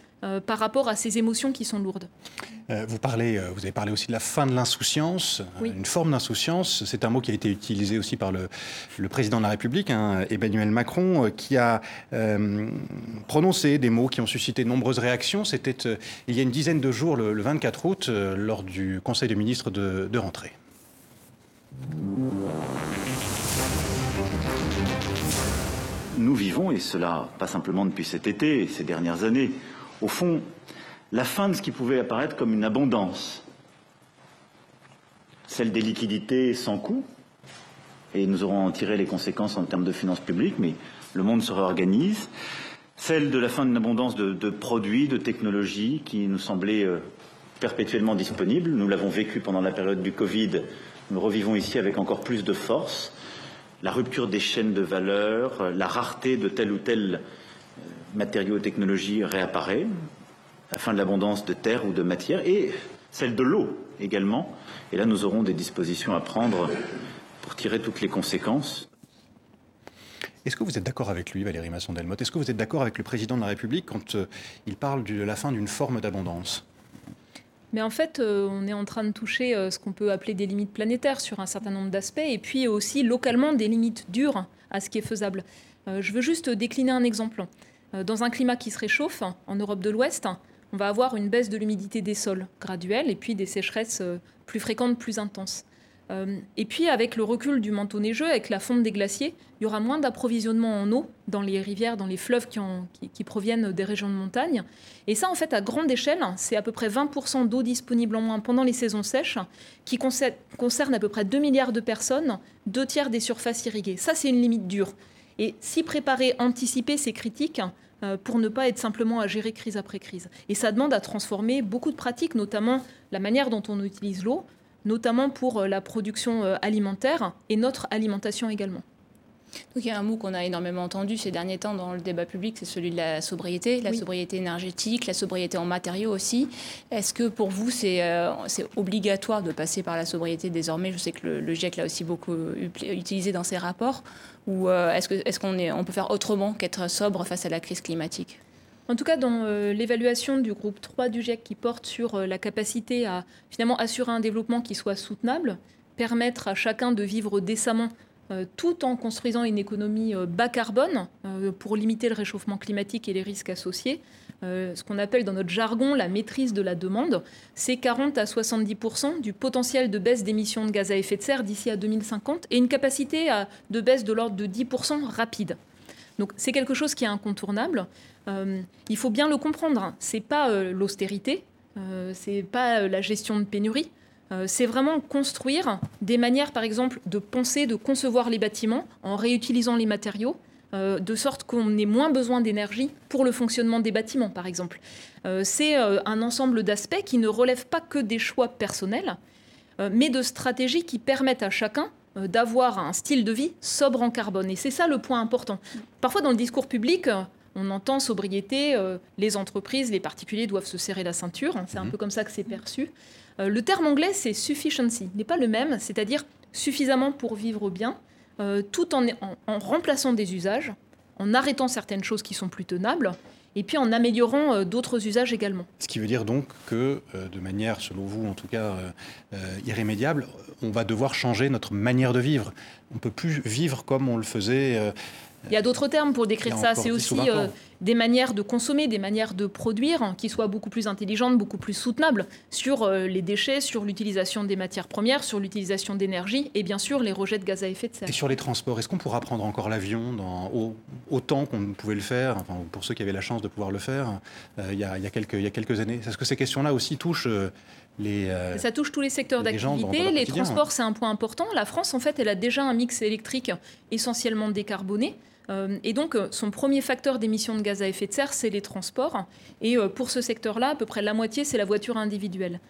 [SPEAKER 2] par rapport à ces émotions qui sont lourdes.
[SPEAKER 1] vous, parlez, vous avez parlé aussi de la fin de l'insouciance, une forme d'insouciance. C'est un mot qui a été utilisé aussi par le, président de la République, hein, Emmanuel Macron, qui a prononcé des mots qui ont suscité de nombreuses réactions. C'était il y a une dizaine de jours, le, 24 août, lors du Conseil des ministres de, de rentrée.
[SPEAKER 8] Nous vivons, et cela pas simplement depuis cet été, ces dernières années, au fond, la fin de ce qui pouvait apparaître comme une abondance, celle des liquidités sans coût, et nous aurons en tiré les conséquences en termes de finances publiques, mais le monde se réorganise, celle de la fin d'une abondance de, produits, de technologies qui nous semblaient euh, perpétuellement disponibles. Nous l'avons vécu pendant la période du Covid, nous revivons ici avec encore plus de force. La rupture des chaînes de valeur, la rareté de tel ou tel matériaux et technologies réapparaît, la fin de l'abondance de terre ou de matière, et celle de l'eau également. Et là, nous aurons des dispositions à prendre pour tirer toutes les conséquences.
[SPEAKER 1] Est-ce que vous êtes d'accord avec lui, Valérie Masson-Delmotte? Est-ce que vous êtes d'accord avec le président de la République quand euh, il parle de la fin d'une forme d'abondance?
[SPEAKER 2] Mais en fait, euh, on est en train de toucher euh, ce qu'on peut appeler des limites planétaires sur un certain nombre d'aspects, et puis aussi localement des limites dures à ce qui est faisable. je veux juste décliner un exemple. Euh, dans un climat qui se réchauffe, en Europe de l'Ouest, on va avoir une baisse de l'humidité des sols graduelle et puis des sécheresses euh, plus fréquentes, plus intenses. Euh, et puis avec le recul du manteau neigeux, avec la fonte des glaciers, il y aura moins d'approvisionnement en eau dans les rivières, dans les fleuves qui, proviennent des régions de montagne. Et ça, en fait, à grande échelle, c'est à peu près 20% d'eau disponible en moins pendant les saisons sèches, qui concerne à peu près 2 milliards de personnes, deux tiers des surfaces irriguées. Ça, c'est une limite dure. Et s'y préparer, anticiper ces critiques, pour ne pas être simplement à gérer crise après crise. Et ça demande à transformer beaucoup de pratiques, notamment la manière dont on utilise l'eau, notamment pour la production alimentaire et notre alimentation également.
[SPEAKER 3] Donc il y a un mot qu'on a énormément entendu ces derniers temps dans le débat public, c'est celui de la sobriété, la sobriété énergétique, la sobriété en matériaux aussi. Est-ce que pour vous c'est euh, obligatoire de passer par la sobriété désormais? Je sais que le, GIEC l'a aussi beaucoup utilisé dans ses rapports. Ou euh, est-ce qu'on est, qu'on on peut faire autrement qu'être sobre face à la crise climatique?
[SPEAKER 2] En tout cas, dans euh, l'évaluation du groupe 3 du GIEC qui porte sur la capacité à finalement assurer un développement qui soit soutenable, permettre à chacun de vivre décemment euh, tout en construisant une économie euh, bas carbone euh, pour limiter le réchauffement climatique et les risques associés. ce qu'on appelle dans notre jargon la maîtrise de la demande, c'est 40 à 70 du potentiel de baisse d'émissions de gaz à effet de serre d'ici à 2050 et une capacité de baisse de l'ordre de 10% rapide. Donc c'est quelque chose qui est incontournable. il faut bien le comprendre. C'est pas l'austérité, c'est pas la gestion de pénurie. Euh, c'est vraiment construire des manières, par exemple, de penser, de concevoir les bâtiments en réutilisant les matériaux, euh, de sorte qu'on ait moins besoin d'énergie pour le fonctionnement des bâtiments, par exemple. Euh, c'est un ensemble d'aspects qui ne relèvent pas que des choix personnels, mais de stratégies qui permettent à chacun d'avoir un style de vie sobre en carbone. Et c'est ça le point important. Parfois, dans le discours public, on entend sobriété, les entreprises, les particuliers doivent se serrer la ceinture. C'est un mmh. peu comme ça que c'est perçu. Euh, le terme anglais, c'est sufficiency. N'est pas le même, c'est-à-dire suffisamment pour vivre bien, euh, tout en, remplaçant des usages, en arrêtant certaines choses qui sont plus tenables, et puis en améliorant euh, d'autres usages également.
[SPEAKER 1] Ce qui veut dire donc que, de manière, selon vous en tout cas, irrémédiable, on va devoir changer notre manière de vivre. On ne peut plus vivre comme on le faisait
[SPEAKER 2] il y a d'autres termes pour décrire ça. C'est aussi euh, des manières de consommer, des manières de produire qui soient beaucoup plus intelligentes, beaucoup plus soutenables sur euh, les déchets, sur l'utilisation des matières premières, sur l'utilisation d'énergie et bien sûr les rejets de gaz à effet de serre.
[SPEAKER 1] Et sur les transports, est-ce qu'on pourra prendre encore l'avion autant qu'on pouvait le faire, enfin, pour ceux qui avaient la chance de pouvoir le faire euh, il, y a, quelques, il, y a, quelques, années? Est-ce que ces questions-là aussi touchent les,
[SPEAKER 2] ça touche tous les secteurs d'activité. Les transports, c'est un point important. La France, en fait, elle a déjà un mix électrique essentiellement décarboné. Euh, et donc, euh, son premier facteur d'émission de gaz à effet de serre, c'est les transports. Et euh, pour ce secteur-là, à peu près la moitié, c'est la voiture individuelle.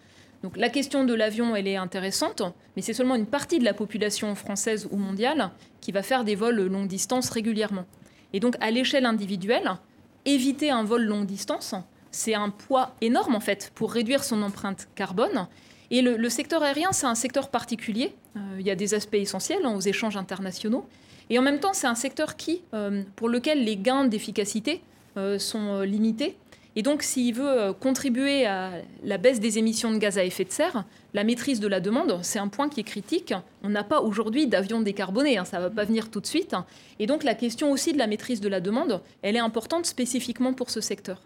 [SPEAKER 2] Donc la question de l'avion, elle est intéressante, mais c'est seulement une partie de la population française ou mondiale qui va faire des vols longue distance régulièrement. Et donc à l'échelle individuelle, éviter un vol longue distance, c'est un poids énorme en fait pour réduire son empreinte carbone. Et le, secteur aérien, c'est un secteur particulier. il y a des aspects essentiels hein, aux échanges internationaux, et en même temps, c'est un secteur qui, euh, pour lequel les gains d'efficacité euh, sont euh, limités. Et donc, s'il veut contribuer à la baisse des émissions de gaz à effet de serre, la maîtrise de la demande, c'est un point qui est critique. On n'a pas aujourd'hui d'avions décarbonés, hein, ça ne va pas venir tout de suite. Et donc, la question aussi de la maîtrise de la demande, elle est importante spécifiquement pour ce secteur.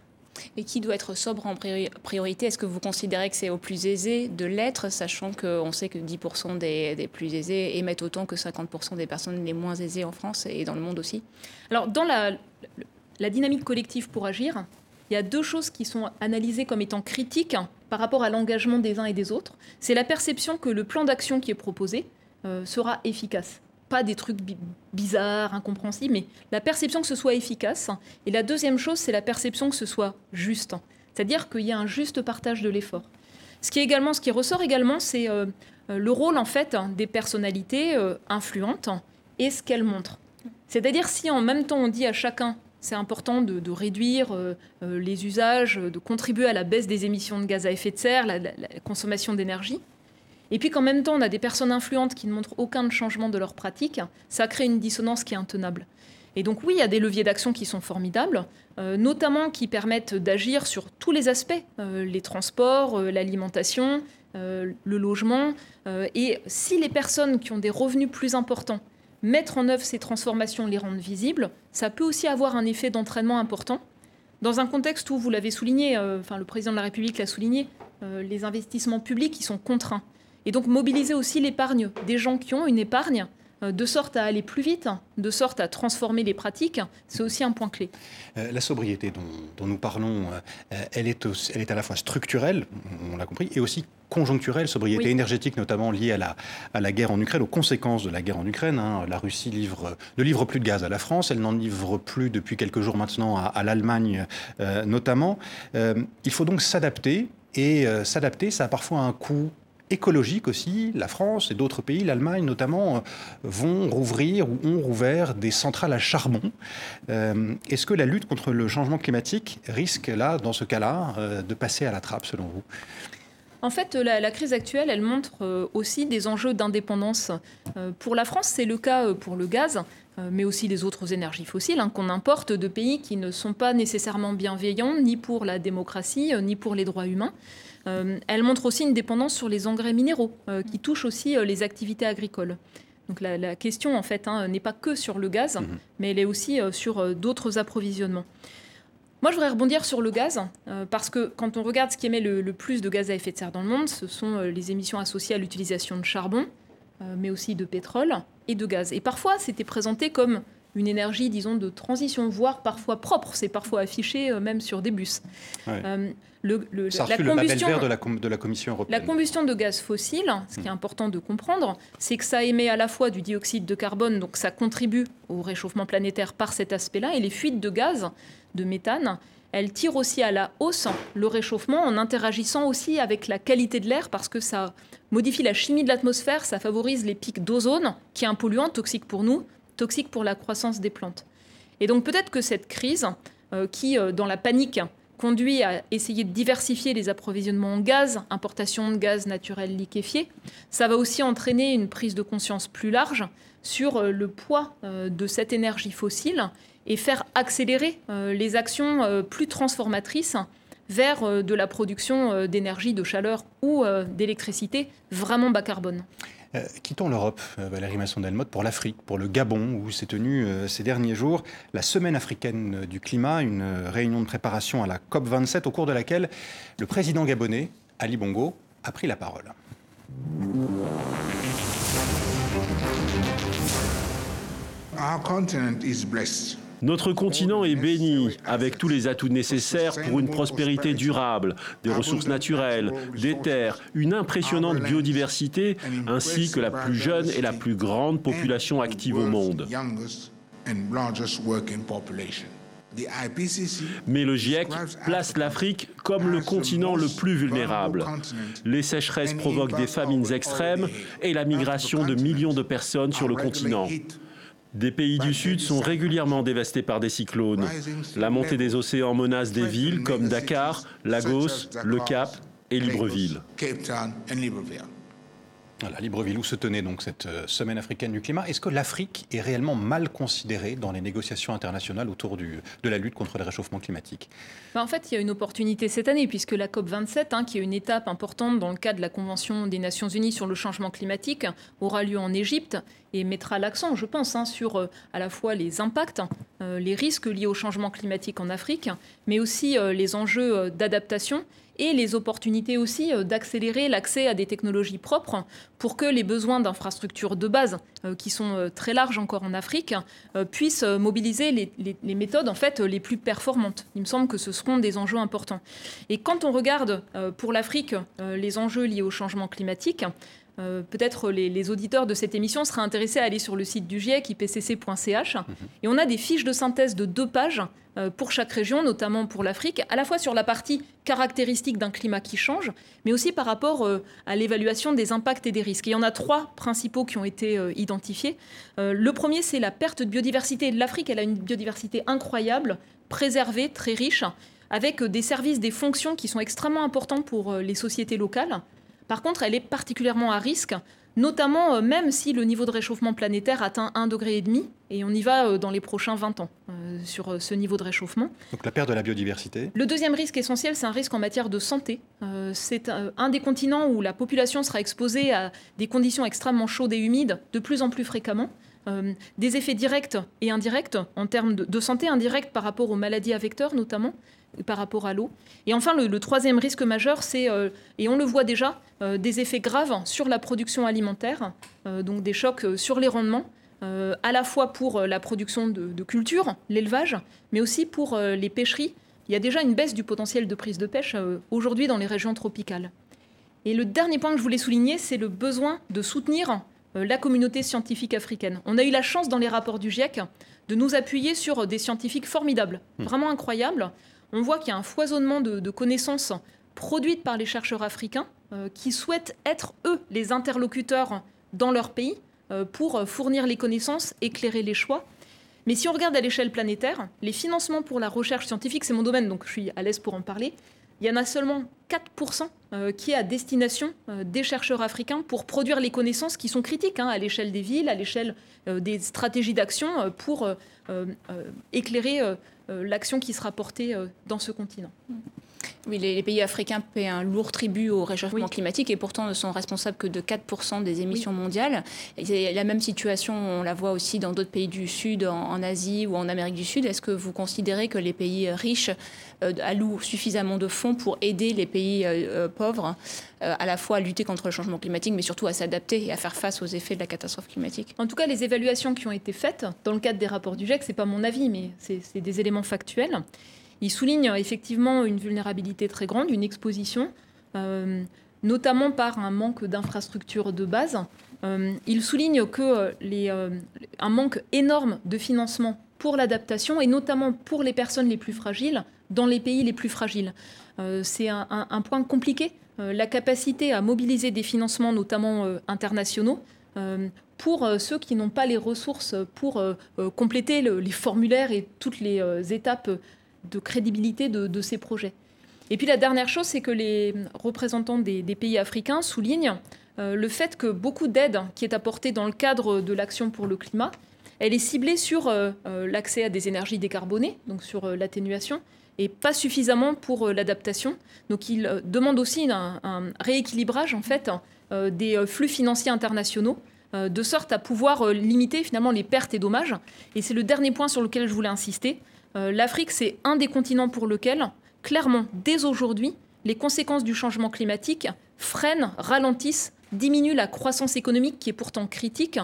[SPEAKER 3] Et qui doit être sobre en priorité? Est-ce que vous considérez que c'est au plus aisé de l'être, sachant qu'on sait que 10% des, plus aisés émettent autant que 50% des personnes les moins aisées en France et dans le monde aussi?
[SPEAKER 2] Alors, dans la, la dynamique collective pour agir, il y a deux choses qui sont analysées comme étant critiques par rapport à l'engagement des uns et des autres. C'est la perception que le plan d'action qui est proposé euh, sera efficace pas des trucs bizarres, incompréhensibles, mais la perception que ce soit efficace. Et la deuxième chose, c'est la perception que ce soit juste. C'est-à-dire qu'il y a un juste partage de l'effort. Ce qui, est également, ce qui ressort également, c'est euh, euh, le rôle en fait des personnalités euh, influentes et ce qu'elles montrent. C'est-à-dire si en même temps on dit à chacun c'est important de, réduire les usages, de contribuer à la baisse des émissions de gaz à effet de serre, la consommation d'énergie, et puis qu'en même temps, on a des personnes influentes qui ne montrent aucun changement de leur pratique, ça crée une dissonance qui est intenable. Et donc oui, il y a des leviers d'action qui sont formidables, euh, notamment qui permettent d'agir sur tous les aspects, euh, les transports, euh, l'alimentation, le logement. et si les personnes qui ont des revenus plus importants mettent en œuvre ces transformations, les rendent visibles, ça peut aussi avoir un effet d'entraînement important. Dans un contexte où, vous l'avez souligné, enfin le président de la République l'a souligné, les investissements publics qui sont contraints. Et donc mobiliser aussi l'épargne des gens qui ont une épargne de sorte à aller plus vite, de sorte à transformer les pratiques, c'est aussi un point clé.
[SPEAKER 1] la sobriété dont, nous parlons, elle, est elle est à la fois structurelle, on l'a compris, et aussi conjoncturelle, sobriété énergétique notamment liée à la, à la guerre en Ukraine, aux conséquences de la guerre en Ukraine. Hein. La Russie livre, ne livre plus de gaz à la France, elle n'en livre plus depuis quelques jours maintenant à, l'Allemagne euh, notamment. Euh, il faut donc s'adapter, et euh, s'adapter, ça a parfois un coût écologique aussi. La France et d'autres pays, l'Allemagne notamment, vont rouvrir ou ont rouvert des centrales à charbon. Est-ce que la lutte contre le changement climatique risque là, dans ce cas-là, de passer à la trappe selon vous?
[SPEAKER 2] En fait, la, crise actuelle, elle montre euh, aussi des enjeux d'indépendance. Euh, pour la France, c'est le cas euh, pour le gaz, mais aussi les autres énergies fossiles hein, qu'on importe de pays qui ne sont pas nécessairement bienveillants ni pour la démocratie, ni pour les droits humains. Elle montre aussi une dépendance sur les engrais minéraux, qui touchent aussi les activités agricoles. Donc la, question, en fait, hein, n'est pas que sur le gaz, mmh mais elle est aussi sur d'autres approvisionnements. Moi, je voudrais rebondir sur le gaz, euh, parce que quand on regarde ce qui émet le, plus de gaz à effet de serre dans le monde, ce sont euh, les émissions associées à l'utilisation de charbon, euh, mais aussi de pétrole et de gaz. Et parfois, c'était présenté comme une énergie, disons, de transition, voire parfois propre. C'est parfois affiché même sur des bus.
[SPEAKER 1] Le, la combustion, vert de la, de la, Commission européenne.
[SPEAKER 2] La combustion de gaz fossile, ce qui est hmm. important de comprendre, c'est que ça émet à la fois du dioxyde de carbone, donc ça contribue au réchauffement planétaire par cet aspect-là, et les fuites de gaz, de méthane, elle tire aussi à la hausse le réchauffement en interagissant aussi avec la qualité de l'air parce que ça modifie la chimie de l'atmosphère, ça favorise les pics d'ozone, qui est un polluant toxique pour nous, toxique pour la croissance des plantes. Et donc peut-être que cette crise, euh, qui euh, dans la panique conduit à essayer de diversifier les approvisionnements en gaz, importation de gaz naturel liquéfié, ça va aussi entraîner une prise de conscience plus large sur euh, le poids de cette énergie fossile et faire accélérer les actions plus transformatrices vers de la production d'énergie, de chaleur ou d'électricité vraiment bas carbone.
[SPEAKER 1] Quittons l'Europe, Valérie Masson-Delmotte, pour l'Afrique, pour le Gabon, où s'est tenue ces derniers jours la Semaine africaine du climat, une réunion de préparation à la COP27, au cours de laquelle le président gabonais, Ali Bongo, a pris la parole.
[SPEAKER 9] Our continent is blessed
[SPEAKER 5] notre continent est béni avec tous les atouts nécessaires pour une prospérité durable, des ressources naturelles, des terres, une impressionnante biodiversité, ainsi que la plus jeune et la plus grande population active au monde. Mais le GIEC place l'Afrique comme le continent le plus vulnérable. Les sécheresses provoquent des famines extrêmes et la migration de millions de personnes sur le continent. Des pays du Sud sont régulièrement dévastés par des cyclones. La montée des océans menace des villes comme Dakar, Lagos, Le Cap et Libreville.
[SPEAKER 1] Libreville, où se tenait donc cette euh, semaine africaine du climat. Est-ce que l'Afrique est réellement mal considérée dans les négociations internationales autour de la lutte contre le réchauffement climatique?
[SPEAKER 2] Ben, En fait, il y a une opportunité cette année, puisque la COP27, hein, qui est une étape importante dans le cadre de la Convention des Nations Unies sur le changement climatique, aura lieu en Égypte et mettra l'accent, je pense, hein, sur euh, à la fois les impacts, euh, les risques liés au changement climatique en Afrique, mais aussi les enjeux d'adaptation et les opportunités aussi euh, d'accélérer l'accès à des technologies propres pour que les besoins d'infrastructures de base, euh, qui sont euh, très larges encore en Afrique, puissent mobiliser les, méthodes en fait les plus performantes. Il me semble que ce seront des enjeux importants. Et quand on regarde pour l'Afrique les enjeux liés au changement climatique, peut-être les, auditeurs de cette émission seraient intéressés à aller sur le site du GIEC, ipcc.ch, mhm. et on a des fiches de synthèse de deux pages euh, pour chaque région, notamment pour l'Afrique, à la fois sur la partie caractéristique d'un climat qui change, mais aussi par rapport euh, à l'évaluation des impacts et des risques. il y en a trois principaux qui ont été euh, identifiés. le premier, c'est la perte de biodiversité. L'Afrique, elle a une biodiversité incroyable, préservée, très riche, avec des services, des fonctions qui sont extrêmement importants pour les sociétés locales. Par contre, elle est particulièrement à risque notamment euh, même si le niveau de réchauffement planétaire atteint 1,5 degré, et on y va euh, dans les prochains 20 ans. Euh, sur ce niveau de réchauffement.
[SPEAKER 1] Donc la perte de la biodiversité.
[SPEAKER 2] Le deuxième risque essentiel, c'est un risque en matière de santé. c'est un des continents où la population sera exposée à des conditions extrêmement chaudes et humides de plus en plus fréquemment. des effets directs et indirects en termes de, santé, indirects par rapport aux maladies à vecteurs notamment, par rapport à l'eau. Et enfin, le, troisième risque majeur, c'est, euh, et on le voit déjà, euh, des effets graves sur la production alimentaire, euh, donc des chocs sur les rendements, à la fois pour la production de, de cultures, l'élevage, mais aussi pour les pêcheries. Il y a déjà une baisse du potentiel de prise de pêche aujourd'hui dans les régions tropicales. Et le dernier point que je voulais souligner, c'est le besoin de soutenir la communauté scientifique africaine. On a eu la chance dans les rapports du GIEC de nous appuyer sur des scientifiques formidables, mmh. vraiment incroyables, on voit qu'il y a un foisonnement de, connaissances produites par les chercheurs africains euh, qui souhaitent être, eux, les interlocuteurs dans leur pays euh, pour fournir les connaissances, éclairer les choix. Mais si on regarde à l'échelle planétaire, les financements pour la recherche scientifique, c'est mon domaine, donc je suis à l'aise pour en parler, il y en a seulement 4% euh, qui est à destination des chercheurs africains pour produire les connaissances qui sont critiques hein, à l'échelle des villes, à l'échelle des stratégies d'action pour éclairer euh, l'action qui sera portée euh, dans ce continent.
[SPEAKER 3] Oui, les, pays africains paient un lourd tribut au réchauffement climatique et pourtant ne sont responsables que de 4% des émissions mondiales. Et la même situation, on la voit aussi dans d'autres pays du Sud, en, Asie ou en Amérique du Sud. Est-ce que vous considérez que les pays riches euh, allouent suffisamment de fonds pour aider les pays pauvres à la fois à lutter contre le changement climatique, mais surtout à s'adapter et à faire face aux effets de la catastrophe climatique?
[SPEAKER 2] En tout cas, les évaluations qui ont été faites dans le cadre des rapports du GIEC, c'est pas mon avis, mais c'est des éléments factuels. Il souligne effectivement une vulnérabilité très grande, une exposition, euh, notamment par un manque d'infrastructures de base. Euh, il souligne que les, euh, un manque énorme de financement pour l'adaptation et notamment pour les personnes les plus fragiles dans les pays les plus fragiles. C'est un, point compliqué. la capacité à mobiliser des financements, notamment internationaux, pour ceux qui n'ont pas les ressources pour compléter les formulaires et toutes les étapes de crédibilité de, ces projets. Et puis la dernière chose, c'est que les représentants des, pays africains soulignent euh, le fait que beaucoup d'aide qui est apportée dans le cadre de l'action pour le climat, elle est ciblée sur euh, euh, l'accès à des énergies décarbonées, donc sur l'atténuation, et pas suffisamment pour l'adaptation. Donc ils demandent aussi un, un, rééquilibrage en fait des flux financiers internationaux de sorte à pouvoir limiter finalement les pertes et dommages. Et c'est le dernier point sur lequel je voulais insister. Euh, L'Afrique, c'est un des continents pour lequel, clairement, dès aujourd'hui, les conséquences du changement climatique freinent, ralentissent, diminuent la croissance économique qui est pourtant critique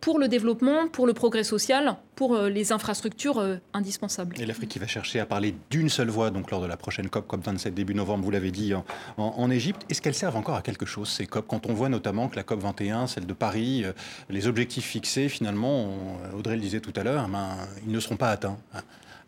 [SPEAKER 2] pour le développement, pour le progrès social, pour euh, les infrastructures euh, indispensables.
[SPEAKER 1] Et l'Afrique qui va chercher à parler d'une seule voix, donc lors de la prochaine COP, COP27 début novembre, vous l'avez dit, en, Égypte. Est-ce qu'elles servent encore à quelque chose, ces COP Quand on voit notamment que la COP 21, celle de Paris, les objectifs fixés, finalement, Audrey le disait tout à l'heure, ben, ils ne seront pas atteints.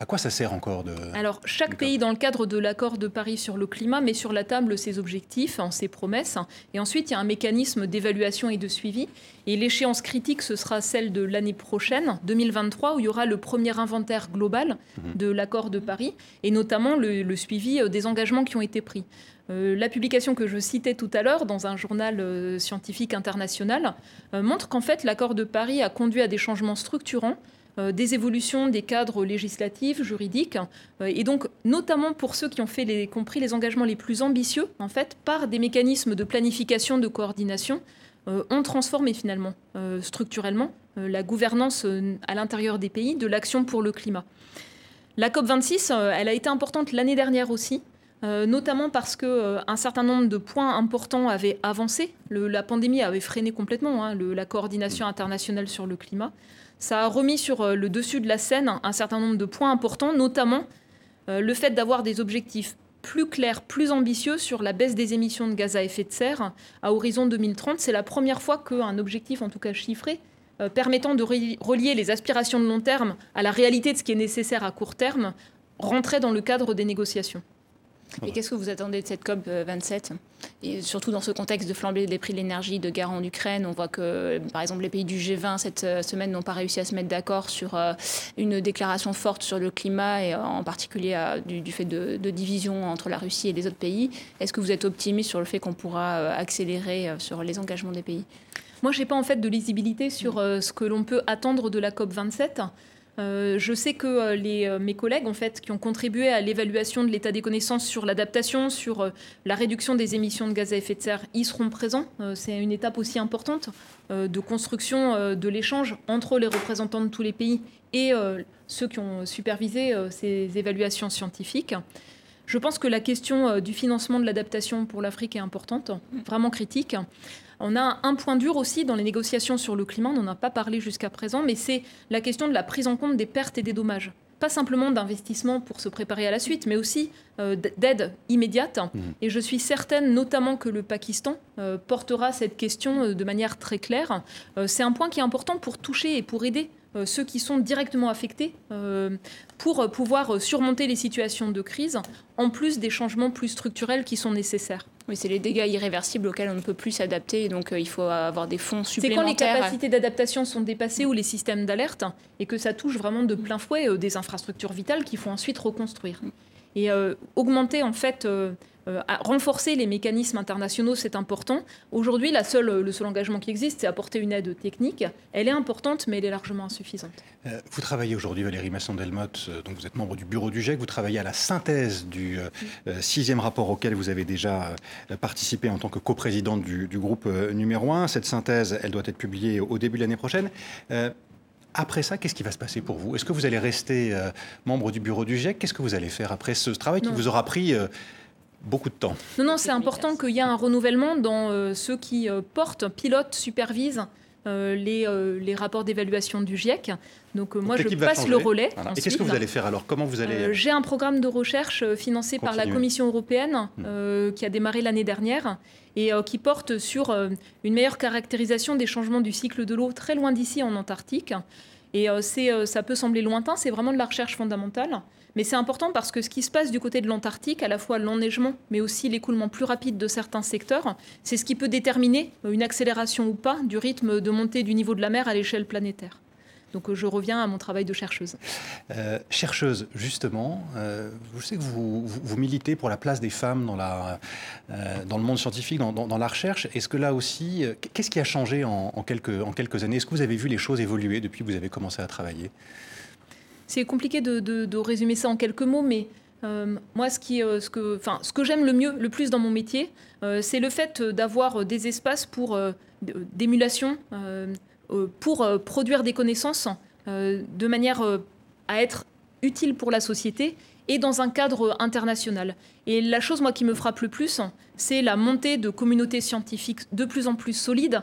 [SPEAKER 1] À quoi ça sert encore de...
[SPEAKER 2] Alors, chaque pays, dans le cadre de l'accord de Paris sur le climat, met sur la table ses objectifs, hein, ses promesses. Et ensuite, il y a un mécanisme d'évaluation et de suivi. Et l'échéance critique, ce sera celle de l'année prochaine, 2023, où il y aura le premier inventaire global mhm. de l'accord de Paris, et notamment le, suivi euh, des engagements qui ont été pris. Euh, la publication que je citais tout à l'heure dans un journal euh, scientifique international montre qu'en fait l'accord de Paris a conduit à des changements structurants des évolutions des cadres législatifs, juridiques, euh, et donc notamment pour ceux qui ont fait les, compris les engagements les plus ambitieux, en fait, par des mécanismes de planification, de coordination, euh, ont transformé finalement structurellement la gouvernance à l'intérieur des pays de l'action pour le climat. La COP26, elle a été importante l'année dernière aussi. notamment parce que un certain nombre de points importants avaient avancé. la pandémie avait freiné complètement hein, la coordination internationale sur le climat ça a remis sur euh, le dessus de la scène un certain nombre de points importants, notamment euh, le fait d'avoir des objectifs plus clairs, plus ambitieux sur la baisse des émissions de gaz à effet de serre à horizon 2030. C'est la première fois qu'un objectif, en tout cas chiffré, euh, permettant de relier les aspirations de long terme à la réalité de ce qui est nécessaire à court terme, rentrait dans le cadre des négociations.
[SPEAKER 3] Et qu'est-ce que vous attendez de cette COP 27 et surtout dans ce contexte de flambée des prix de l'énergie, de guerre en Ukraine, on voit que, par exemple, les pays du G20 cette euh, semaine n'ont pas réussi à se mettre d'accord sur euh, une déclaration forte sur le climat, et en particulier euh, du, fait de, de, division entre la Russie et les autres pays. Est-ce que vous êtes optimiste sur le fait qu'on pourra accélérer sur les engagements des pays?
[SPEAKER 2] Moi, je n'ai pas en fait de lisibilité sur ce que l'on peut attendre de la COP 27. Je sais que les, mes collègues, en fait, qui ont contribué à l'évaluation de l'état des connaissances sur l'adaptation, sur la réduction des émissions de gaz à effet de serre, y seront présents. C'est une étape aussi importante de construction de l'échange entre les représentants de tous les pays et ceux qui ont supervisé ces évaluations scientifiques. Je pense que la question euh, du financement de l'adaptation pour l'Afrique est importante, vraiment critique. On a un point dur aussi dans les négociations sur le climat, on n'en a pas parlé jusqu'à présent, mais c'est la question de la prise en compte des pertes et des dommages. Pas simplement d'investissement pour se préparer à la suite, mais aussi euh, d'aide immédiate. Mmh. Et je suis certaine notamment que le Pakistan euh, portera cette question de manière très claire. c'est un point qui est important pour toucher et pour aider euh, ceux qui sont directement affectés euh, pour pouvoir surmonter les situations de crise, en plus des changements plus structurels qui sont nécessaires.
[SPEAKER 3] Oui, c'est les dégâts irréversibles auxquels on ne peut plus s'adapter, donc euh, il faut avoir des fonds supplémentaires.
[SPEAKER 2] C'est quand les capacités d'adaptation sont dépassées ou les systèmes d'alerte, et que ça touche vraiment de plein fouet des infrastructures vitales qu'il faut ensuite reconstruire. Et augmenter en fait euh, renforcer les mécanismes internationaux, c'est important. Aujourd'hui, le seul engagement qui existe, c'est apporter une aide technique. Elle est importante, mais elle est largement insuffisante.
[SPEAKER 1] Euh, vous travaillez aujourd'hui, Valérie Masson-Delmotte, euh, donc vous êtes membre du bureau du GIEC, vous travaillez à la synthèse du sixième rapport auquel vous avez déjà participé en tant que coprésidente du, du groupe numéro 1. Cette synthèse, elle doit être publiée au début de l'année prochaine. Après ça, qu'est-ce qui va se passer pour vous? Est-ce que vous allez rester membre du bureau du GIEC? Qu'est-ce que vous allez faire après ce travail qui vous aura pris beaucoup de temps.
[SPEAKER 2] Non, non, c'est important qu'il y ait un renouvellement dans euh, ceux qui euh, portent, pilotent, supervisent euh, les, les, rapports d'évaluation du GIEC. Donc, moi, je passe le relais.
[SPEAKER 1] Et qu'est-ce que vous allez faire alors? Comment vous allez
[SPEAKER 2] J'ai un programme de recherche financé par la Commission européenne hmm. qui a démarré l'année dernière et qui porte sur une meilleure caractérisation des changements du cycle de l'eau très loin d'ici en Antarctique. Et ça peut sembler lointain, c'est vraiment de la recherche fondamentale. Mais c'est important parce que ce qui se passe du côté de l'Antarctique, à la fois l'enneigement, mais aussi l'écoulement plus rapide de certains secteurs, c'est ce qui peut déterminer une accélération ou pas du rythme de montée du niveau de la mer à l'échelle planétaire. Donc je reviens à mon travail de chercheuse.
[SPEAKER 1] Euh, chercheuse, justement, euh, je sais que vous, militez pour la place des femmes dans, euh, le monde scientifique, dans, la recherche. Est-ce que là aussi, qu'est-ce qui a changé en, quelques, en quelques années? Est-ce que vous avez vu les choses évoluer depuis que vous avez commencé à travailler?
[SPEAKER 2] C'est compliqué de, résumer ça en quelques mots, mais euh, moi, euh, ce que j'aime le mieux, le plus dans mon métier, euh, c'est le fait d'avoir des espaces pour d'émulation, pour produire des connaissances de manière à être utile pour la société et dans un cadre international. Et la chose, moi, qui me frappe le plus, c'est la montée de communautés scientifiques de plus en plus solides,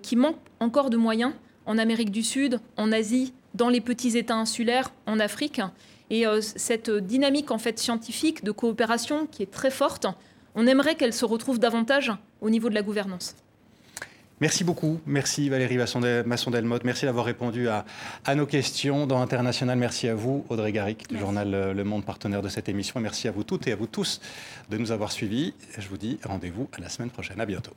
[SPEAKER 2] qui manquent encore de moyens en Amérique du Sud, en Asie, dans les petits États insulaires en Afrique. Et euh, cette dynamique en fait scientifique de coopération qui est très forte, on aimerait qu'elle se retrouve davantage au niveau de la gouvernance.
[SPEAKER 1] Merci beaucoup. Merci Valérie Masson-Delmotte. Merci d'avoir répondu à, à, nos questions dans International. Merci à vous, Audrey Garrick, du journal euh, Le Monde, partenaire de cette émission. Merci à vous toutes et à vous tous de nous avoir suivis. Je vous dis rendez-vous à la semaine prochaine. À bientôt.